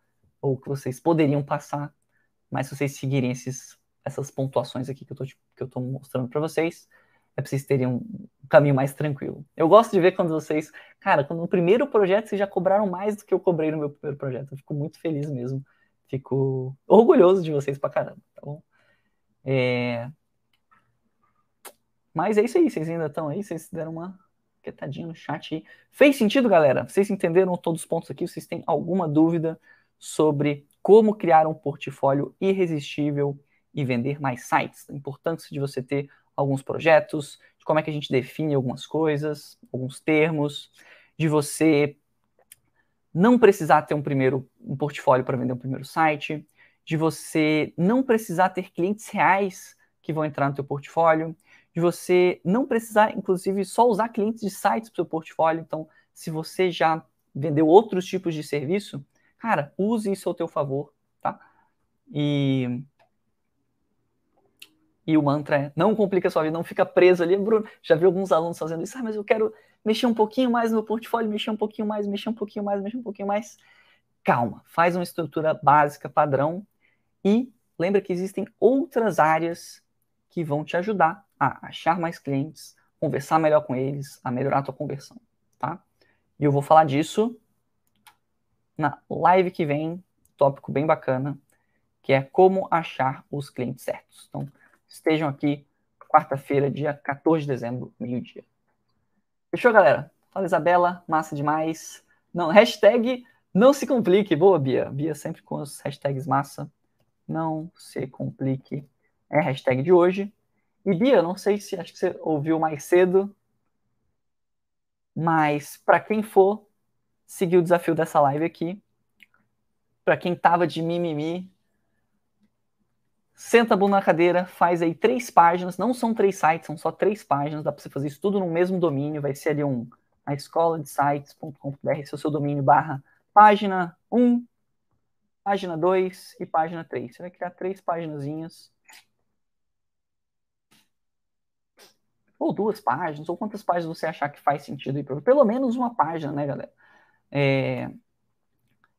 ou que vocês poderiam passar, mas se vocês seguirem esses, essas pontuações aqui que eu tô mostrando para vocês, é para vocês terem um caminho mais tranquilo. Eu gosto de ver quando vocês, cara, quando no primeiro projeto vocês já cobraram mais do que eu cobrei no meu primeiro projeto. Eu fico muito feliz mesmo. Fico orgulhoso de vocês pra caramba, tá bom? É... Mas é isso aí, vocês ainda estão aí, vocês deram uma quietadinha no chat aí. Fez sentido, galera? Vocês entenderam todos os pontos aqui? Vocês têm alguma dúvida sobre como criar um portfólio irresistível e vender mais sites? A importância de você ter alguns projetos, de como é que a gente define algumas coisas, alguns termos, de você não precisar ter um primeiro um portfólio para vender um primeiro site, de você não precisar ter clientes reais que vão entrar no teu portfólio, de você não precisar, inclusive, só usar clientes de sites para o seu portfólio. Então, se você já vendeu outros tipos de serviço, cara, use isso ao teu favor, tá? E e o mantra é: não complica a sua vida, não fica preso ali. Bruno, já vi alguns alunos fazendo isso. Ah, mas eu quero mexer um pouquinho mais no meu portfólio, mexer um pouquinho mais, mexer um pouquinho mais, mexer um pouquinho mais. Calma, faz uma estrutura básica, padrão. E lembra que existem outras áreas que vão te ajudar a achar mais clientes, conversar melhor com eles, a melhorar a tua conversão, tá? E eu vou falar disso na live que vem, tópico bem bacana, que é como achar os clientes certos. Então, estejam aqui quarta-feira, dia 14 de dezembro, meio-dia. Fechou, galera? Fala, Isabela, massa demais. Não, hashtag não se complique. Boa, Bia. Bia sempre com os hashtags massa. Não se complique. É a hashtag de hoje. E Bia, não sei se acho que você ouviu mais cedo, mas para quem for seguir o desafio dessa live aqui, para quem tava de mimimi, Senta a bunda na cadeira, faz aí três páginas, não são três sites, são só três páginas, dá para você fazer isso tudo no mesmo domínio, vai ser ali um a escola de sites.com.br, esse é o seu domínio barra página 1, página 2 e página 3. Você vai criar três páginas ou duas páginas, ou quantas páginas você achar que faz sentido aí, pelo menos uma página, né, galera? É...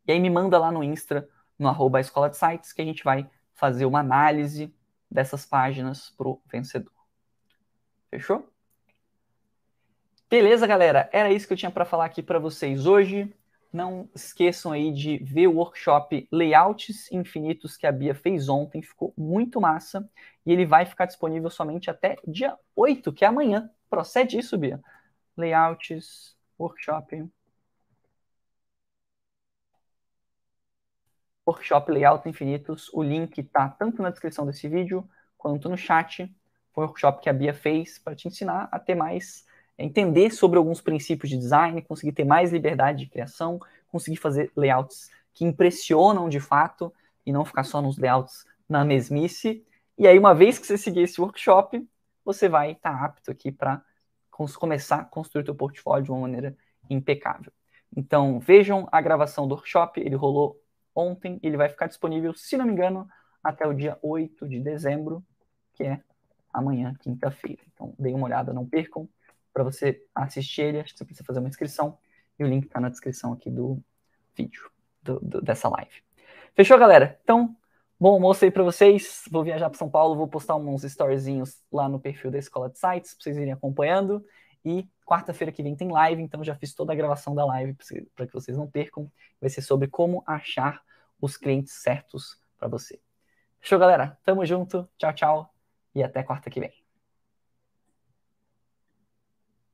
E aí me manda lá no Insta, no arroba escola de sites, que a gente vai fazer uma análise dessas páginas para o vencedor. Fechou? Beleza, galera? Era isso que eu tinha para falar aqui para vocês hoje. Não esqueçam aí de ver o workshop Layouts Infinitos que a Bia fez ontem, ficou muito massa. E ele vai ficar disponível somente até dia 8, que é amanhã. Procede isso, Bia. Layouts, workshop Workshop Layout Infinitos. O link está tanto na descrição desse vídeo quanto no chat. Foi um workshop que a Bia fez para te ensinar a ter mais, entender sobre alguns princípios de design, conseguir ter mais liberdade de criação, conseguir fazer layouts que impressionam de fato e não ficar só nos layouts na mesmice. E aí, uma vez que você seguir esse workshop, você vai estar tá apto aqui para começar a construir seu portfólio de uma maneira impecável. Então, vejam a gravação do workshop, ele rolou ontem, ele vai ficar disponível, se não me engano, até o dia 8 de dezembro, que é amanhã, quinta-feira. Então, deem uma olhada, não percam, para você assistir ele, acho que você precisa fazer uma inscrição, e o link está na descrição aqui do vídeo, do, do, dessa live. Fechou, galera? Então, bom almoço aí para vocês. Vou viajar para São Paulo, vou postar uns storyzinhos lá no perfil da Escola de Sites, para vocês irem acompanhando. E quarta-feira que vem tem live, então já fiz toda a gravação da live para que vocês não percam. Vai ser sobre como achar os clientes certos para você. Fechou, galera? Tamo junto. Tchau, tchau. E até quarta que vem.